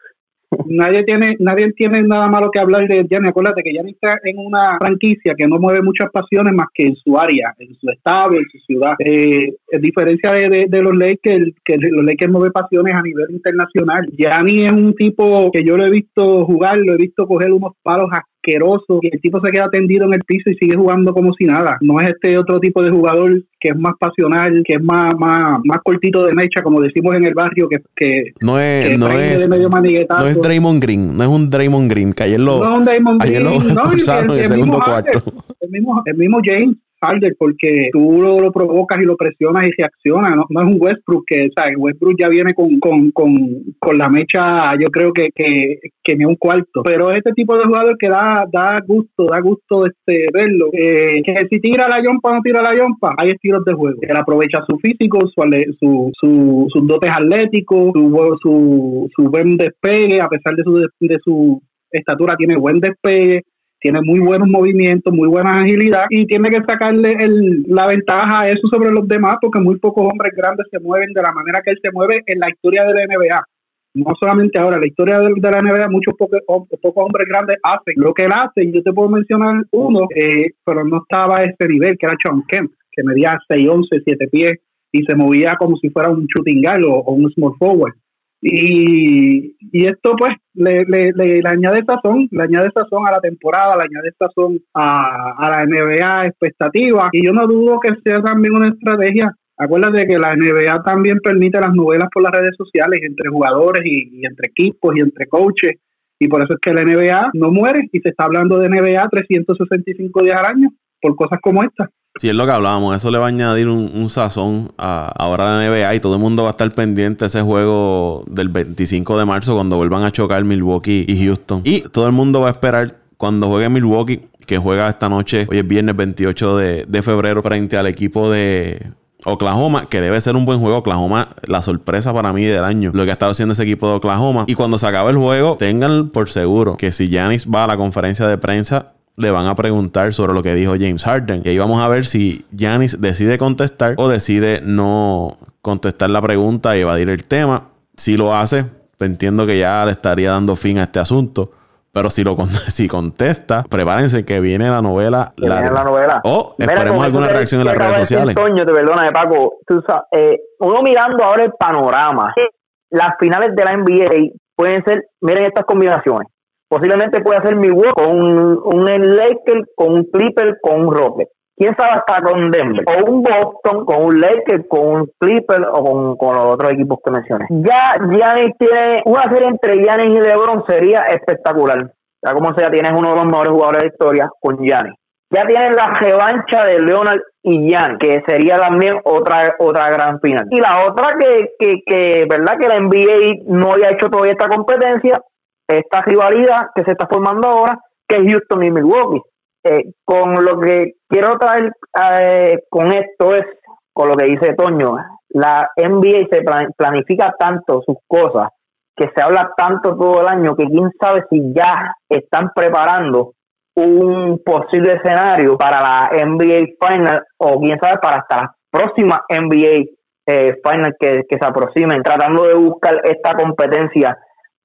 nadie tiene nadie tiene nada malo que hablar de Gianni. Acuérdate que Gianni está en una franquicia que no mueve muchas pasiones más que en su área, en su estado, en su ciudad. Eh, en diferencia de, de, los Lakers, que los Lakers mueve pasiones a nivel internacional. Gianni es un tipo que yo lo he visto jugar, lo he visto coger unos palos asquerosos y el tipo se queda tendido en el piso y sigue jugando como si nada. No es este otro tipo de jugador que es más pasional, que es más, más, más cortito de mecha, como decimos en el barrio, que, que no es, no es, no es Draymond Green, no es un Draymond Green, que ayer lo, no es un Draymond Green, no, el, el, segundo cuarto. El mismo, el mismo James porque tú lo, provocas y lo presionas y reacciona. No, es un Westbrook que, ¿sabes? Westbrook ya viene con, con, con, la mecha, yo creo que, que, que ni un cuarto. Pero este tipo de jugador que da, da gusto, da gusto este verlo. Eh, que si tira la yompa o no tira la yompa, hay estilos de juego. Él aprovecha su físico, su, su, su, sus dotes atléticos, su, su, su buen despegue, a pesar de su, de su estatura, tiene buen despegue tiene muy buenos movimientos, muy buena agilidad y tiene que sacarle el, la ventaja a eso sobre los demás porque muy pocos hombres grandes se mueven de la manera que él se mueve en la historia de la NBA. No solamente ahora, la historia de, la NBA, muchos pocos, pocos hombres grandes hacen lo que él hace. Yo te puedo mencionar uno, eh, pero no estaba a ese nivel, que era Sean Kemp, que medía 6, 11, 7 pies y se movía como si fuera un shooting guard o un small forward. Y, y esto pues le, le, le, añade sazón, le añade sazón a la temporada, le añade sazón a, a la NBA expectativa y yo no dudo que sea también una estrategia. Acuérdate que la NBA también permite las novelas por las redes sociales entre jugadores y, y entre equipos y entre coaches y por eso es que la NBA no muere y se está hablando de NBA 365 días al año por cosas como esta. Sí, es lo que hablábamos. Eso le va a añadir un, sazón a ahora la NBA y todo el mundo va a estar pendiente de ese juego del 25 de marzo cuando vuelvan a chocar Milwaukee y Houston. Y todo el mundo va a esperar cuando juegue Milwaukee, que juega esta noche, hoy es viernes 28 de, de febrero, frente al equipo de Oklahoma, que debe ser un buen juego. Oklahoma, la sorpresa para mí del año, lo que ha estado haciendo ese equipo de Oklahoma. Y cuando se acabe el juego, tengan por seguro que si Giannis va a la conferencia de prensa, le van a preguntar sobre lo que dijo James Harden. Y ahí vamos a ver si Giannis decide contestar o decide no contestar la pregunta y evadir el tema. Si lo hace, entiendo que ya le estaría dando fin a este asunto. Pero si lo si contesta, prepárense que viene la novela. la novela. O esperemos alguna reacción en las redes sociales. Toño, te perdona, Paco. Eh, uno mirando ahora el panorama, las finales de la NBA pueden ser, miren estas combinaciones posiblemente puede hacer Milwaukee con un, un Lakers, con un Clipper, con un Rocket. ¿Quién sabe hasta con Denver? O un Boston, con un Lakers, con un Clipper o con, los otros equipos que mencioné. Ya Giannis tiene una serie entre Giannis y LeBron sería espectacular. Ya como sea, tienes uno de los mejores jugadores de historia con Giannis. Ya tienes la revancha de Leonard y Jan, que sería también otra otra gran final. Y la otra que, que, que, ¿verdad? Que la NBA no haya hecho todavía esta competencia, esta rivalidad que se está formando ahora, que es Houston y Milwaukee. Eh, con lo que quiero traer eh, con esto es, con lo que dice Toño, la NBA se planifica tanto sus cosas, que se habla tanto todo el año, que quién sabe si ya están preparando un posible escenario para la NBA Final o quién sabe para hasta la próxima NBA eh, Final que, que se aproximen, tratando de buscar esta competencia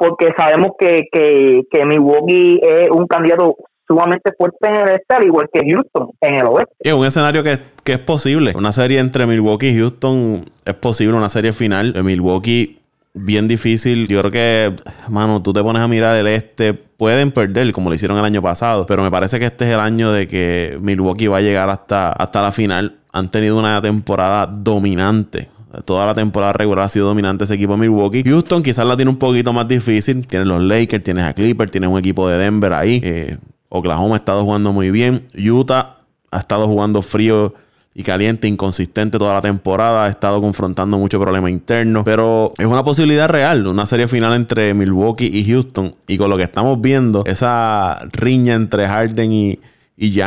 porque sabemos que, que, que Milwaukee es un candidato sumamente fuerte en el este, al igual que Houston en el oeste. Es un escenario que, que, es posible. Una serie entre Milwaukee y Houston es posible, una serie final. De Milwaukee, bien difícil. Yo creo que, mano, tú te pones a mirar el este, pueden perder como lo hicieron el año pasado, pero me parece que este es el año de que Milwaukee va a llegar hasta, hasta la final. Han tenido una temporada dominante Toda la temporada regular ha sido dominante ese equipo de Milwaukee. Houston quizás la tiene un poquito más difícil. Tienes los Lakers, tienes a Clippers, tienes un equipo de Denver ahí. Eh, Oklahoma ha estado jugando muy bien. Utah ha estado jugando frío y caliente, inconsistente toda la temporada. Ha estado confrontando muchos problemas internos. Pero es una posibilidad real. Una serie final entre Milwaukee y Houston. Y con lo que estamos viendo, esa riña entre Harden y, y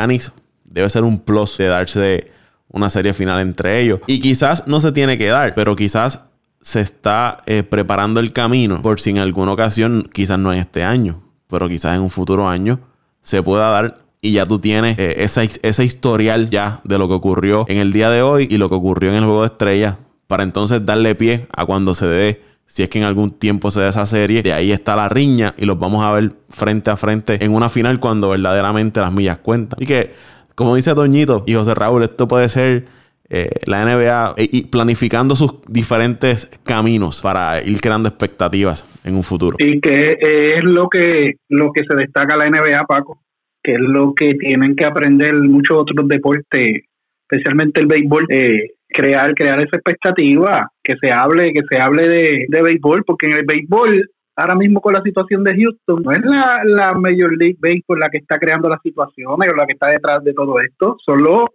debe ser un plus de darse una serie final entre ellos. Y quizás no se tiene que dar, pero quizás se está eh, preparando el camino por si en alguna ocasión, quizás no en este año, pero quizás en un futuro año, se pueda dar y ya tú tienes eh, esa, ese historial ya de lo que ocurrió en el día de hoy y lo que ocurrió en el juego de estrellas para entonces darle pie a cuando se dé si es que en algún tiempo se dé esa serie, de ahí está la riña y los vamos a ver frente a frente en una final cuando verdaderamente las millas cuentan. Y que como dice Doñito y José Raúl, esto puede ser eh, la NBA eh, planificando sus diferentes caminos para ir creando expectativas en un futuro. Y que es lo que, lo que se destaca la NBA, Paco, que es lo que tienen que aprender muchos otros deportes, especialmente el béisbol, eh, crear, crear esa expectativa, que se hable, que se hable de, de béisbol, porque en el béisbol ahora mismo con la situación de Houston, no es la, la Major League Baseball la que está creando las situaciones o la que está detrás de todo esto, son los,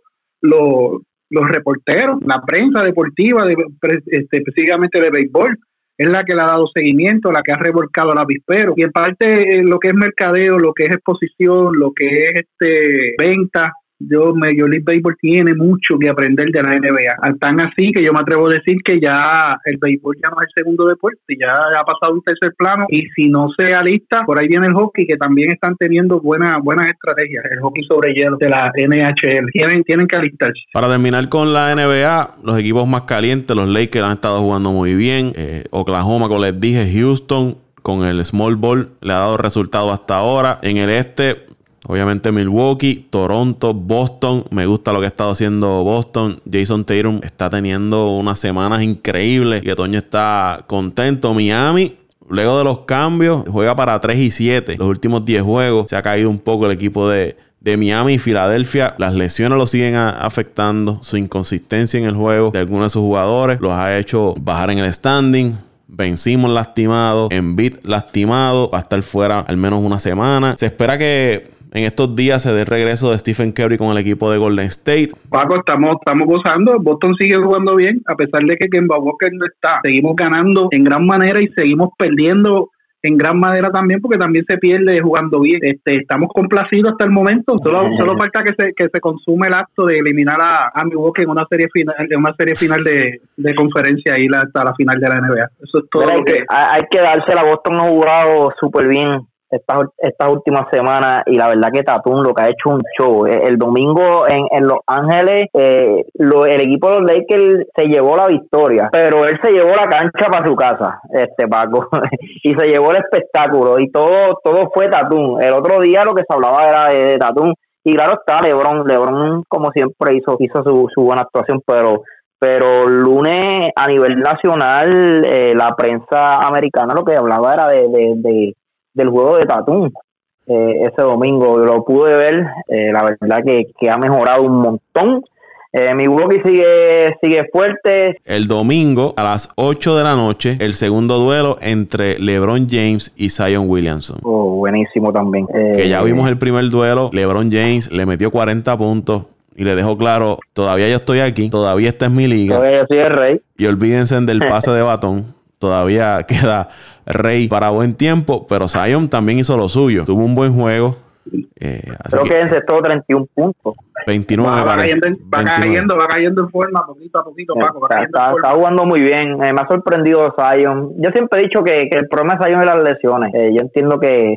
los, reporteros, la prensa deportiva, de, este, específicamente de béisbol, es la que le ha dado seguimiento, la que ha revolcado el avispero. Y en parte eh, lo que es mercadeo, lo que es exposición, lo que es este venta, yo Major League Baseball tiene mucho que aprender de la NBA. Tan así que yo me atrevo a decir que ya el béisbol ya no es el segundo deporte, ya ha pasado un tercer plano y si no se alista, por ahí viene el hockey que también están teniendo buenas buenas estrategias, el hockey sobre hielo de la NHL. Tienen, tienen que alistarse. Para terminar con la NBA, los equipos más calientes, los Lakers han estado jugando muy bien. Eh, Oklahoma, como les dije, Houston con el small ball le ha dado resultados hasta ahora. En el este, Obviamente Milwaukee, Toronto, Boston. Me gusta lo que ha estado haciendo Boston. Jason Tatum está teniendo unas semanas increíbles y Toño está contento. Miami, luego de los cambios, juega para 3 y 7. Los últimos 10 juegos se ha caído un poco el equipo de, Miami y Filadelfia. Las lesiones lo siguen afectando. Su inconsistencia en el juego de algunos de sus jugadores los ha hecho bajar en el standing. Vencimos lastimado, Embiid lastimado, va a estar fuera al menos una semana. Se espera que en estos días se dé el regreso de Stephen Curry con el equipo de Golden State. Paco, estamos, estamos gozando. Boston sigue jugando bien, a pesar de que Kemba Walker no está. Seguimos ganando en gran manera y seguimos perdiendo en gran manera también porque también se pierde jugando bien. Este, estamos complacidos hasta el momento. Solo, solo falta que se, que se consume el acto de eliminar a, a Milwaukee en una serie final, en una serie final de, de conferencia y hasta la final de la NBA. Eso es todo. hay, que, hay que dársela. Boston ha jugado súper bien estas esta últimas semanas y la verdad que Tatum lo que ha hecho un show. Eh, el, domingo en, en Los Ángeles eh, el equipo de los Lakers se llevó la victoria, pero él se llevó la cancha para su casa, este Paco, y se llevó el espectáculo y todo todo fue Tatum. El otro día lo que se hablaba era de, Tatum y claro está LeBron, LeBron como siempre hizo hizo su, su buena actuación, pero pero lunes a nivel nacional eh, la prensa americana lo que hablaba era de, de, del juego de Tatum. eh, ese domingo. Lo pude ver, eh, la verdad que, que, ha mejorado un montón. Eh, mi Milwaukee sigue, sigue fuerte. El domingo a las 8 de la noche, el segundo duelo entre LeBron James y Zion Williamson. Oh, buenísimo también. que ya vimos el primer duelo. LeBron James le metió 40 puntos y le dejó claro, todavía yo estoy aquí, todavía esta es mi liga. Todavía yo soy el rey. Y olvídense del pase de batón. Todavía queda rey para buen tiempo, pero Zion también hizo lo suyo. Tuvo un buen juego. Eh, Creo que, encestó 31 puntos. 29 va, cayendo, va, cayendo, va cayendo en forma poquito a poquito, Paco. está, jugando muy bien. Eh, me ha sorprendido Zion. Yo siempre he dicho que, que el problema de Zion es las lesiones. Eh, yo entiendo que,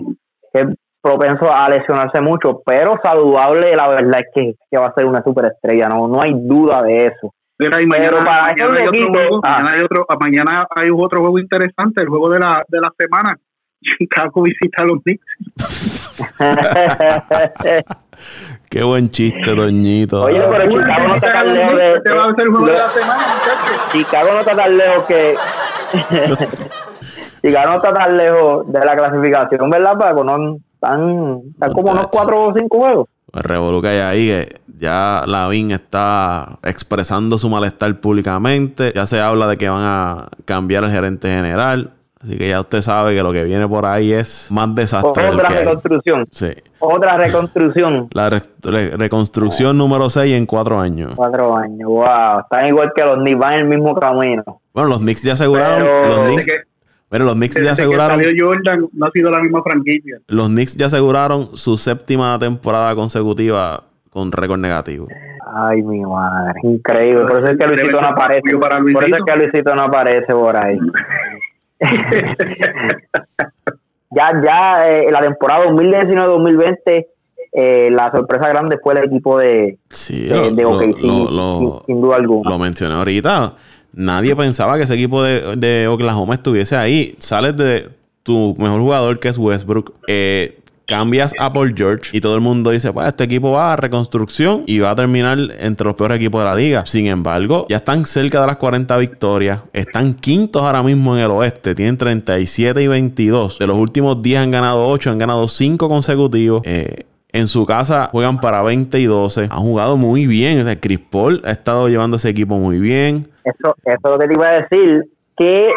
que propenso a lesionarse mucho, pero saludable, la verdad es que, que va a ser una superestrella, no, no hay duda de eso. Pero mañana, mañana, hay otro juego, ah. mañana, hay otro, mañana hay otro juego interesante, el juego de la, de la semana. Chicago visita a los Knicks. Qué buen chiste, doñito. Oye, pero Chicago no está tan lejos de. Este va a ser el juego de la semana, Chicago no está tan lejos que. Chicago no está tan lejos de la clasificación, ¿verdad, Paco? No, están, están como unos cuatro o cinco juegos. Hay ahí, que ya Lavín está expresando su malestar públicamente. Ya se habla de que van a cambiar el gerente general. Así que ya usted sabe que lo que viene por ahí es más desastre. Otra reconstrucción. Sí. Otra reconstrucción. La reconstrucción número 6 en cuatro años. Cuatro años, wow. Están igual que los Knicks, van en el mismo camino. Bueno, los Knicks ya aseguraron. Los Knicks, pero los Knicks ya aseguraron. Jordan no ha sido la misma franquicia. Los Knicks ya aseguraron su séptima temporada consecutiva con récord negativo. Ay, mi madre. Increíble. Por eso es que Luisito no aparece. Por eso es que Luisito no aparece por ahí. ya, ya eh, la temporada 2019-2020, eh, la sorpresa grande fue el equipo de, sí, de, OKC, sin, sin, duda alguna. Lo mencioné ahorita nadie pensaba que ese equipo de, Oklahoma estuviese ahí. Sales de tu mejor jugador, que es Westbrook. Eh, cambias a Paul George y todo el mundo dice, pues este equipo va a reconstrucción y va a terminar entre los peores equipos de la liga. Sin embargo, ya están cerca de las 40 victorias, están quintos ahora mismo en el oeste, tienen 37 y 22. De los últimos 10 han ganado 8, han ganado 5 consecutivos. Eh, en su casa juegan para 20 y 12. Han jugado muy bien. O sea, Chris Paul ha estado llevando ese equipo muy bien. Eso, eso es lo que te iba a decir. Que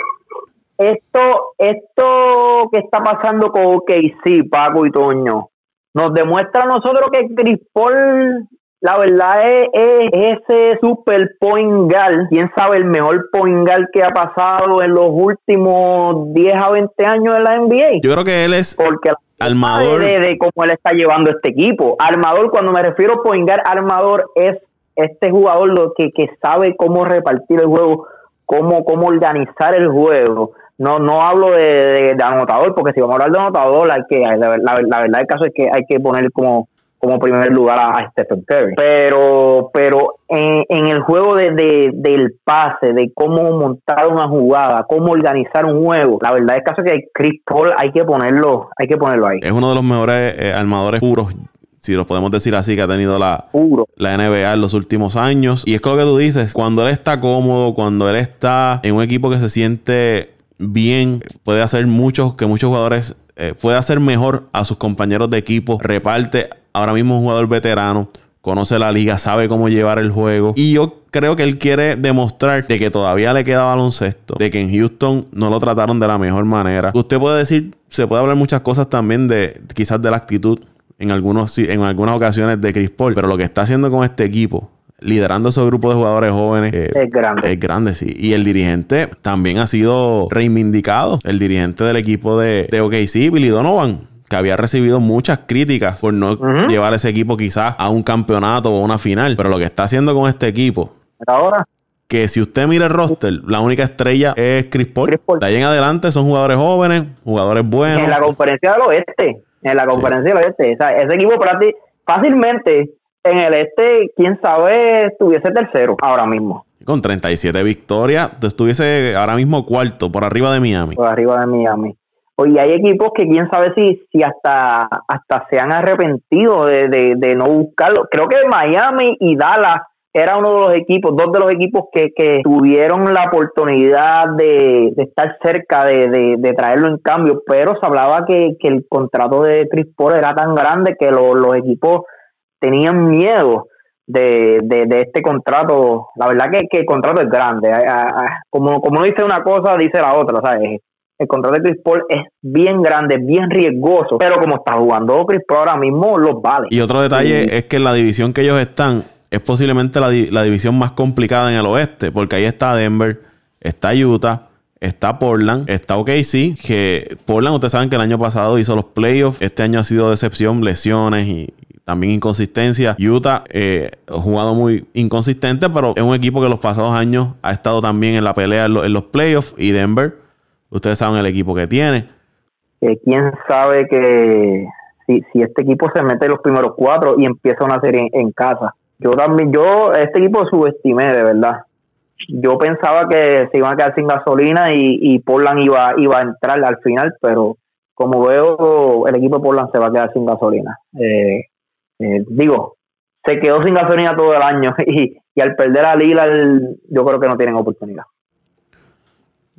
esto, esto que está pasando con KC, Paco y Toño, nos demuestra a nosotros que Chris Paul la verdad es, ese super point guard, quién sabe el mejor point guard que ha pasado en los últimos 10 a 20 años en la NBA. Yo creo que él es Porque armador de, cómo él está llevando este equipo. Armador, cuando me refiero a point guard, armador es este jugador lo que, que sabe cómo repartir el juego, cómo, cómo organizar el juego. No, no hablo de, anotador, porque si vamos a hablar de anotador, hay que, la, la verdad del caso es que hay que poner como como primer lugar a, Stephen Curry. Pero, pero en, el juego de, del pase, de cómo montar una jugada, cómo organizar un juego, la verdad es caso que Chris Paul hay que ponerlo, hay que ponerlo ahí. Es uno de los mejores eh, armadores puros si lo podemos decir así, que ha tenido la, la NBA en los últimos años. Y es como que tú dices, cuando él está cómodo, cuando él está en un equipo que se siente bien, puede hacer muchos, que muchos jugadores, eh, puede hacer mejor a sus compañeros de equipo, reparte ahora mismo un jugador veterano, conoce la liga, sabe cómo llevar el juego. Y yo creo que él quiere demostrar de que todavía le queda baloncesto, de que en Houston no lo trataron de la mejor manera. Usted puede decir, se puede hablar muchas cosas también de quizás de la actitud en, algunos, en algunas ocasiones de Chris Paul, pero lo que está haciendo con este equipo, liderando esos grupos de jugadores jóvenes. Eh, es grande. Es grande, sí. Y el dirigente también ha sido reivindicado. El dirigente del equipo de, de OKC, Billy Donovan que había recibido muchas críticas por no llevar ese equipo quizás a un campeonato o una final. Pero lo que está haciendo con este equipo. Ahora. Que si usted mira el roster, la única estrella es Chris Paul. De ahí en adelante son jugadores jóvenes, jugadores buenos. En la conferencia del oeste. En la conferencia del oeste. ese equipo fácilmente en el este, quién sabe, estuviese tercero ahora mismo. Con 37 victorias, estuviese ahora mismo cuarto, por arriba de Miami. Por arriba de Miami. Oye, hay equipos que quién sabe si, si hasta, hasta se han arrepentido de, de, no buscarlo. Creo que Miami y Dallas era uno de los equipos, dos de los equipos que, que tuvieron la oportunidad de, estar cerca de, de, traerlo en cambio, pero se hablaba que, que el contrato de Chris Paul era tan grande que los equipos tenían miedo de, de, este contrato. La verdad que, que, el contrato es grande. Como, como uno dice una cosa, dice la otra, ¿sabes? El contrato de Chris Paul es bien grande, bien riesgoso, pero como está jugando Chris Paul ahora mismo, los vale. Y otro detalle es que la división que ellos están es posiblemente la, la división más complicada en el oeste, porque ahí está Denver, está Utah, está Portland, está OKC, que Portland, ustedes saben que el año pasado hizo los playoffs, este año ha sido decepción, lesiones y, también inconsistencia. Utah eh, jugado muy inconsistente, pero es un equipo que los pasados años ha estado también en la pelea en, los playoffs. Y Denver, ustedes saben el equipo que tiene. ¿Quién sabe que si, si este equipo se mete en los primeros cuatro y empieza una serie en, casa? Yo también, yo este equipo subestimé de verdad. Yo pensaba que se iban a quedar sin gasolina y, y Portland iba, iba a entrar al final, pero como veo, el equipo de Portland se va a quedar sin gasolina. Eh, eh, digo, se quedó sin gasolina todo el año y, al perder a Lila, yo creo que no tienen oportunidad.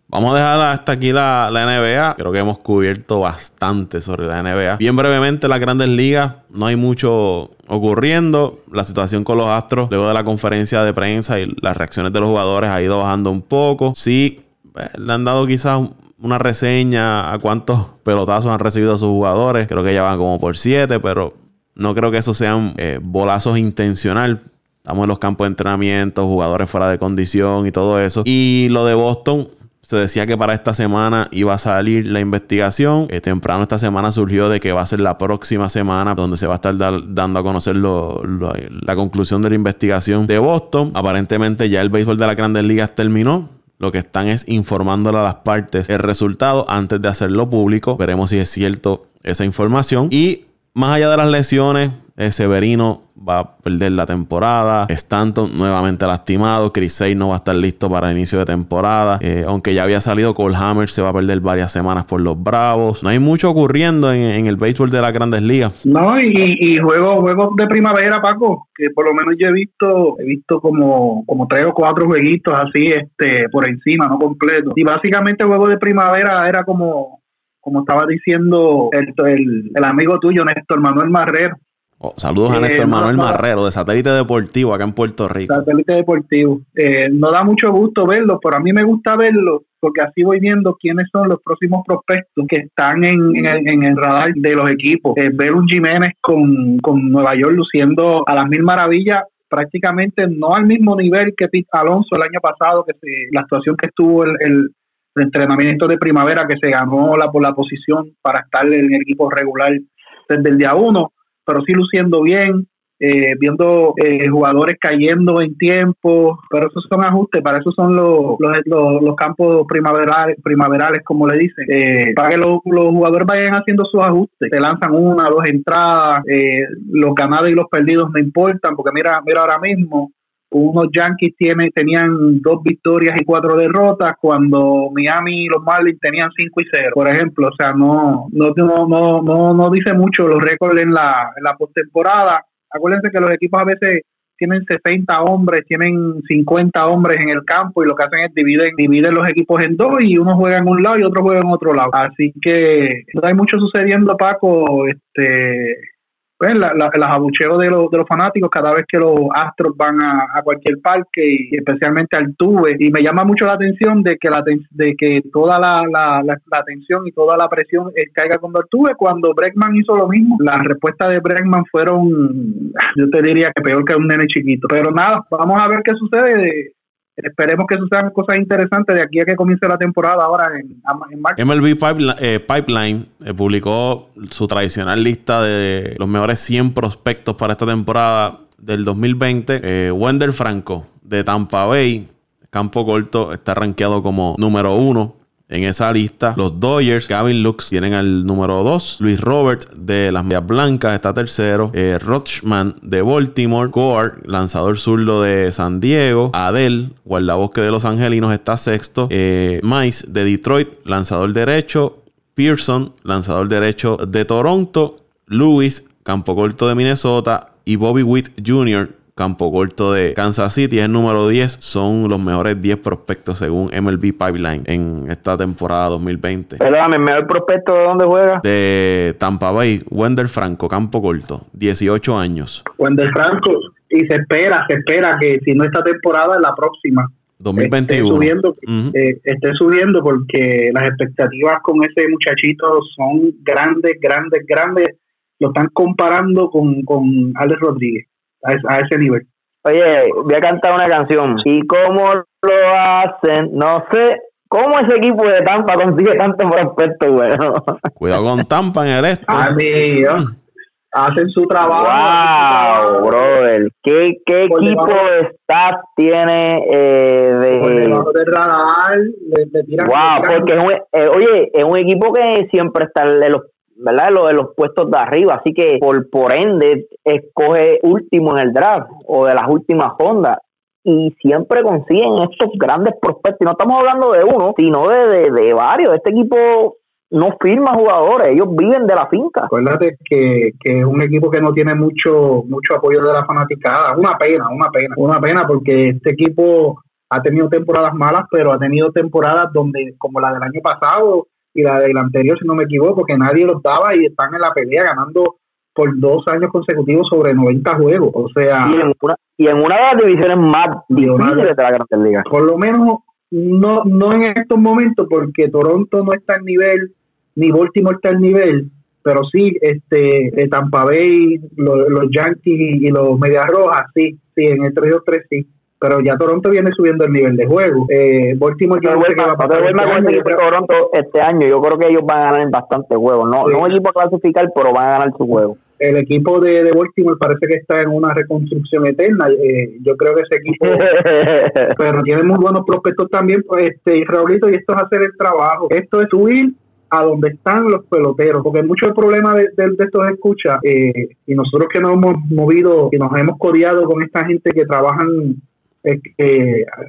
Vamos a dejar hasta aquí la, NBA. Creo que hemos cubierto bastante sobre la NBA. Bien brevemente, las grandes ligas, no hay mucho ocurriendo. La situación con los Astros, luego de la conferencia de prensa y las reacciones de los jugadores, ha ido bajando un poco. Sí, eh, le han dado quizás una reseña a cuántos pelotazos han recibido sus jugadores. Creo que ya van como por siete, pero no creo que eso sean eh, bolazos intencional. Estamos en los campos de entrenamiento, jugadores fuera de condición y todo eso. Y lo de Boston, se decía que para esta semana iba a salir la investigación. Eh, temprano esta semana surgió de que va a ser la próxima semana donde se va a estar dando a conocer la conclusión de la investigación de Boston. Aparentemente ya el béisbol de las grandes ligas terminó. Lo que están es informándole a las partes el resultado antes de hacerlo público. Veremos si es cierto esa información. Y más allá de las lesiones, eh, Severino va a perder la temporada. Stanton nuevamente lastimado. Chris no va a estar listo para el inicio de temporada. Eh, aunque ya había salido Cole Hammer, se va a perder varias semanas por los Bravos. No hay mucho ocurriendo en, el béisbol de las grandes ligas. No, y, juegos, juegos de primavera, Paco, que por lo menos yo he visto, he visto como, como tres o cuatro jueguitos así, este, por encima, no completo. Y básicamente el juego de primavera era como como estaba diciendo el, el, amigo tuyo, Néstor Manuel Marrero. Oh, saludos a Néstor Manuel Marrero de Satélite Deportivo acá en Puerto Rico. Satélite Deportivo. Eh, no da mucho gusto verlo, pero a mí me gusta verlo porque así voy viendo quiénes son los próximos prospectos que están en, en, el, radar de los equipos. Eh, ver un Jiménez con, con Nueva York luciendo a las mil maravillas prácticamente no al mismo nivel que Pete Alonso el año pasado, que la actuación que estuvo el, el entrenamiento de primavera que se ganó la, por la posición para estar en el equipo regular desde el día uno, pero sí luciendo bien, eh, viendo eh, jugadores cayendo en tiempo, pero esos son ajustes, para eso son los, los, los, campos primaverales, primaverales, como le dicen, eh, para que los, los, jugadores vayan haciendo sus ajustes, se lanzan una, dos entradas, los ganados y los perdidos no importan, porque mira, mira ahora mismo, unos Yankees tiene, tenían dos victorias y cuatro derrotas cuando Miami y los Marlins tenían cinco y cero, por ejemplo. O sea, no, no, no, no, no dice mucho los récords en la, la postemporada. Acuérdense que los equipos a veces tienen 60 hombres, tienen 50 hombres en el campo y lo que hacen es dividen, dividen los equipos en dos y uno juega en un lado y otro juega en otro lado. Así que no hay mucho sucediendo, Paco. Este, pues, la, las abucheos de, los, de los fanáticos cada vez que los Astros van a, cualquier parque y especialmente al Tuve y me llama mucho la atención de que la de que toda la, la, la, atención y toda la presión caiga con Tuve cuando Bregman hizo lo mismo. Las respuestas de Bregman fueron yo te diría que peor que un nene chiquito. Pero nada vamos a ver qué sucede Esperemos que sucedan cosas interesantes de aquí a que comience la temporada ahora en, en. MLB eh, Pipeline, eh, publicó su tradicional lista de los mejores 100 prospectos para esta temporada del 2020. Eh, Wender Franco de Tampa Bay, campo corto, está rankeado como número uno en esa lista, los Dodgers, Gavin Lux tienen al número 2. Luis Robert de las Medias Blancas está tercero. Eh, Rochman de Baltimore. Gore, lanzador zurdo de San Diego. Adel, guardabosque de Los Angelinos, está sexto. Eh, Mice de Detroit, lanzador derecho. Pearson, lanzador derecho de Toronto. Lewis, campo corto de Minnesota. Y Bobby Witt Jr., campo corto de Kansas City, es el número 10. Son los mejores 10 prospectos según MLB Pipeline en esta temporada 2020. Perdóname, ¿el mejor prospecto de dónde juega? De Tampa Bay, Wender Franco, campo corto, 18 años. Wender Franco, y se espera, se espera que si no esta temporada, la próxima 2021. Esté subiendo, eh, esté subiendo porque las expectativas con ese muchachito son grandes, grandes, grandes. Lo están comparando con, con Alex Rodríguez a, ese nivel. Oye, voy a cantar una canción. ¿Y cómo lo hacen? No sé. ¿Cómo ese equipo de Tampa consigue tanto prospecto, güey? Cuidado con Tampa en el este. Amigo. Mm hacen su trabajo. Wow, brother. ¿Qué, qué equipo de staff tiene eh, de. de radar, wow, porque es un, eh, oye, es un equipo que siempre está en los ¿verdad? Lo de los puestos de arriba, así que por, por ende escoge último en el draft o de las últimas rondas y siempre consiguen estos grandes prospectos. Y no estamos hablando de uno, sino de, de, varios. Este equipo no firma jugadores, ellos viven de la finca. Acuérdate que, que es un equipo que no tiene mucho mucho apoyo de la fanaticada. Una pena, una pena, una pena porque este equipo ha tenido temporadas malas, pero ha tenido temporadas donde, como la del año pasado y la del anterior, si no me equivoco, que nadie los daba y están en la pelea ganando por dos años consecutivos sobre 90 juegos. O sea. Y en una, y en una de las divisiones más difíciles de la Gran Liga. Por lo menos no, no en estos momentos, porque Toronto no está en nivel, ni Baltimore está al nivel, pero sí, este, eh, Tampa Bay, los Yankees y los Medias Rojas, sí, sí, en el 3 3 sí. Pero ya Toronto viene subiendo el nivel de juego. Eh, Baltimore yo no sé qué va a pasar. Este año, Toronto este año, yo creo que ellos van a ganar en bastante juegos. No, no un equipo a clasificar, pero van a ganar su juego el equipo de, de, Baltimore parece que está en una reconstrucción eterna. Eh, yo creo que ese equipo, pero tiene muy buenos prospectos también. Pues, este, y Raulito, y esto es hacer el trabajo. Esto es subir a donde están los peloteros, porque mucho el problema de, de, de estos escucha, eh, y nosotros que nos hemos movido y nos hemos codeado con esta gente que trabajan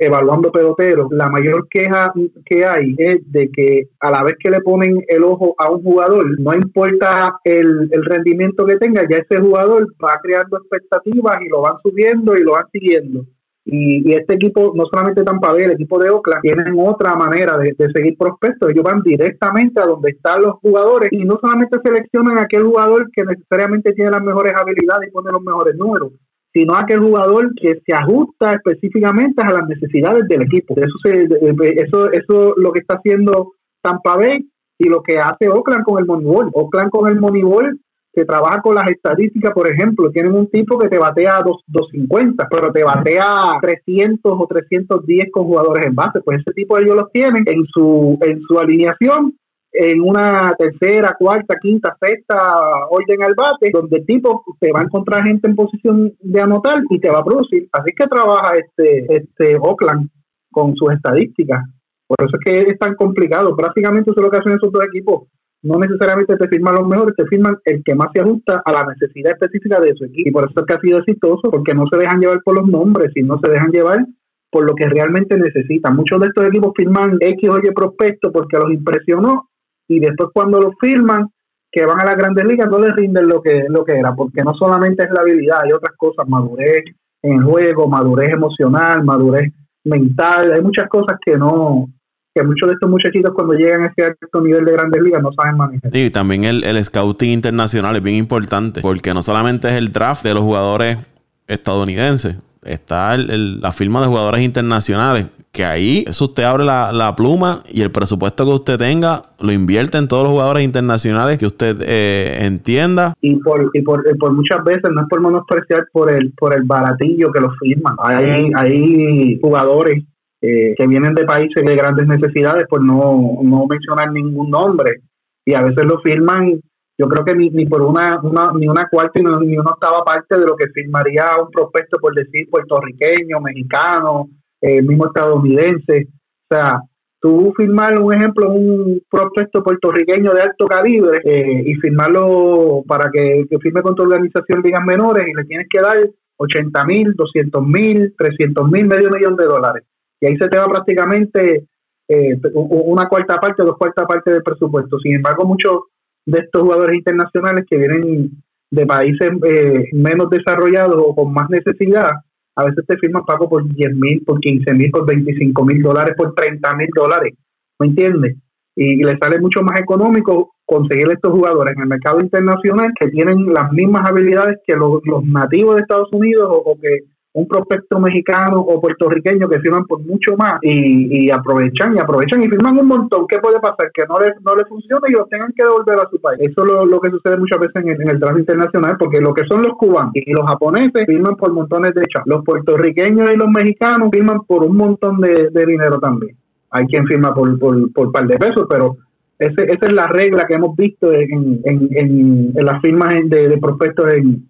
evaluando peloteros, la mayor queja que hay es de que a la vez que le ponen el ojo a un jugador, no importa el, el rendimiento que tenga, ya ese jugador va creando expectativas y lo van subiendo y lo van siguiendo. Y, este equipo, no solamente Tampa el equipo de Oakland, tienen otra manera de, seguir prospectos. Ellos van directamente a donde están los jugadores y no solamente seleccionan a aquel jugador que necesariamente tiene las mejores habilidades y pone los mejores números, sino a aquel jugador que se ajusta específicamente a las necesidades del equipo. Eso, eso, eso es lo que está haciendo Tampa Bay y lo que hace Oakland con el Moneyball. Oakland con el Moneyball que trabaja con las estadísticas, por ejemplo, tienen un tipo que te batea 250, pero te batea 300 o 310 con jugadores en base. Pues ese tipo ellos los tienen en su, en su alineación en una tercera, cuarta, quinta, sexta orden al bate, donde el tipo te va a encontrar gente en posición de anotar y te va a producir. Así que trabaja este, este Oakland con sus estadísticas. Por eso es que es tan complicado. Prácticamente eso es lo que hacen esos dos equipos no necesariamente te firman los mejores, te firman el que más se ajusta a la necesidad específica de su equipo. Y por eso es que ha sido exitoso, porque no se dejan llevar por los nombres, sino se dejan llevar por lo que realmente necesitan. Muchos de estos equipos firman X o Y prospecto porque los impresionó y después cuando los firman, que van a las grandes ligas, no les rinden lo que, lo que era, porque no solamente es la habilidad, hay otras cosas, madurez en juego, madurez emocional, madurez mental, hay muchas cosas que no, que muchos de estos muchachitos cuando llegan a ese alto nivel de grandes ligas no saben manejar. Sí, también el, el scouting internacional es bien importante, porque no solamente es el draft de los jugadores estadounidenses, está la firma de jugadores internacionales, que ahí eso usted abre la, pluma y el presupuesto que usted tenga lo invierte en todos los jugadores internacionales que usted eh, entienda. Y por, y por, por, muchas veces, no es por menospreciar por el, por el baratillo que lo firman. Hay, hay jugadores eh, que vienen de países de grandes necesidades, por no, no mencionar ningún nombre, y a veces lo firman, yo creo que ni, ni por una, una, ni una cuarta ni, ni una octava parte de lo que firmaría un prospecto, por decir puertorriqueño, mexicano, eh, mismo estadounidense. O sea, tú firmar un ejemplo, un prospecto puertorriqueño de alto calibre eh, y firmarlo para que, que, firme con tu organización ligas menores y le tienes que dar 80 mil, 200 mil, 300 mil, medio millón de dólares y ahí se te va prácticamente eh, una cuarta parte, dos cuartas partes del presupuesto. Sin embargo, muchos de estos jugadores internacionales que vienen de países eh, menos desarrollados o con más necesidad, a veces te firman pago por 10 mil, por 15 mil, por 25 mil dólares, por 30 mil dólares, ¿me entiendes? Y, le sale mucho más económico conseguir estos jugadores en el mercado internacional que tienen las mismas habilidades que los, nativos de Estados Unidos o que un prospecto mexicano o puertorriqueño que firman por mucho más y, aprovechan y aprovechan y firman un montón. ¿Qué puede pasar? Que no les, no les funciona y los tengan que devolver a su país. Eso es lo, que sucede muchas veces en, el tráfico internacional porque lo que son los cubanos y los japoneses firman por montones de chavos. Los puertorriqueños y los mexicanos firman por un montón de, dinero también. Hay quien firma por, por, por par de pesos, pero esa es la regla que hemos visto en, en, las firmas de, prospectos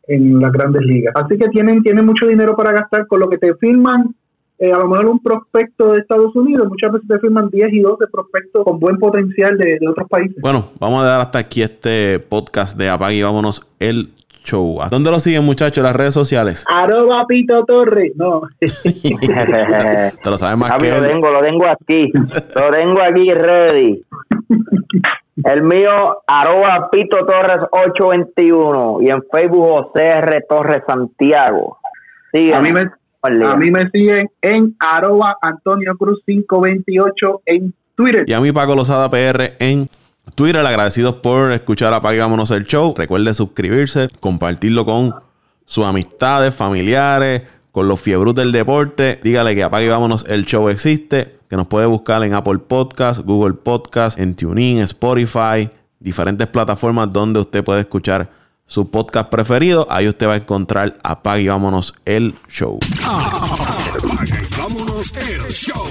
en, las grandes ligas. Así que tienen, tienen mucho dinero para gastar con lo que te firman. Eh, a lo mejor un prospecto de Estados Unidos, muchas veces te firman 10 y 12 prospectos con buen potencial de, otros países. Bueno, vamos a dar hasta aquí este podcast de Apague y vámonos el show. ¿A dónde lo siguen, muchachos? Las redes sociales. Arroba Pito Torre. No. Te lo sabes más que Lo tengo, lo tengo aquí. lo tengo aquí ready. El mío, arroba Pito Torres 821 y en Facebook José R. Torres Santiago. A mí, me, a mí me siguen en arroba Antonio Cruz 528 en Twitter. Y a mí Paco Lozada PR en Twitter. Agradecidos por escuchar Apagámonos el Show. Recuerde suscribirse, compartirlo con sus amistades, familiares, con los fiebros del deporte. Dígale que Apague Vámonos el Show existe que nos puede buscar en Apple Podcast, Google Podcast, en TuneIn, Spotify, diferentes plataformas donde usted puede escuchar su podcast preferido. Ahí usted va a encontrar Apague y Vámonos el Show. Vámonos el Show.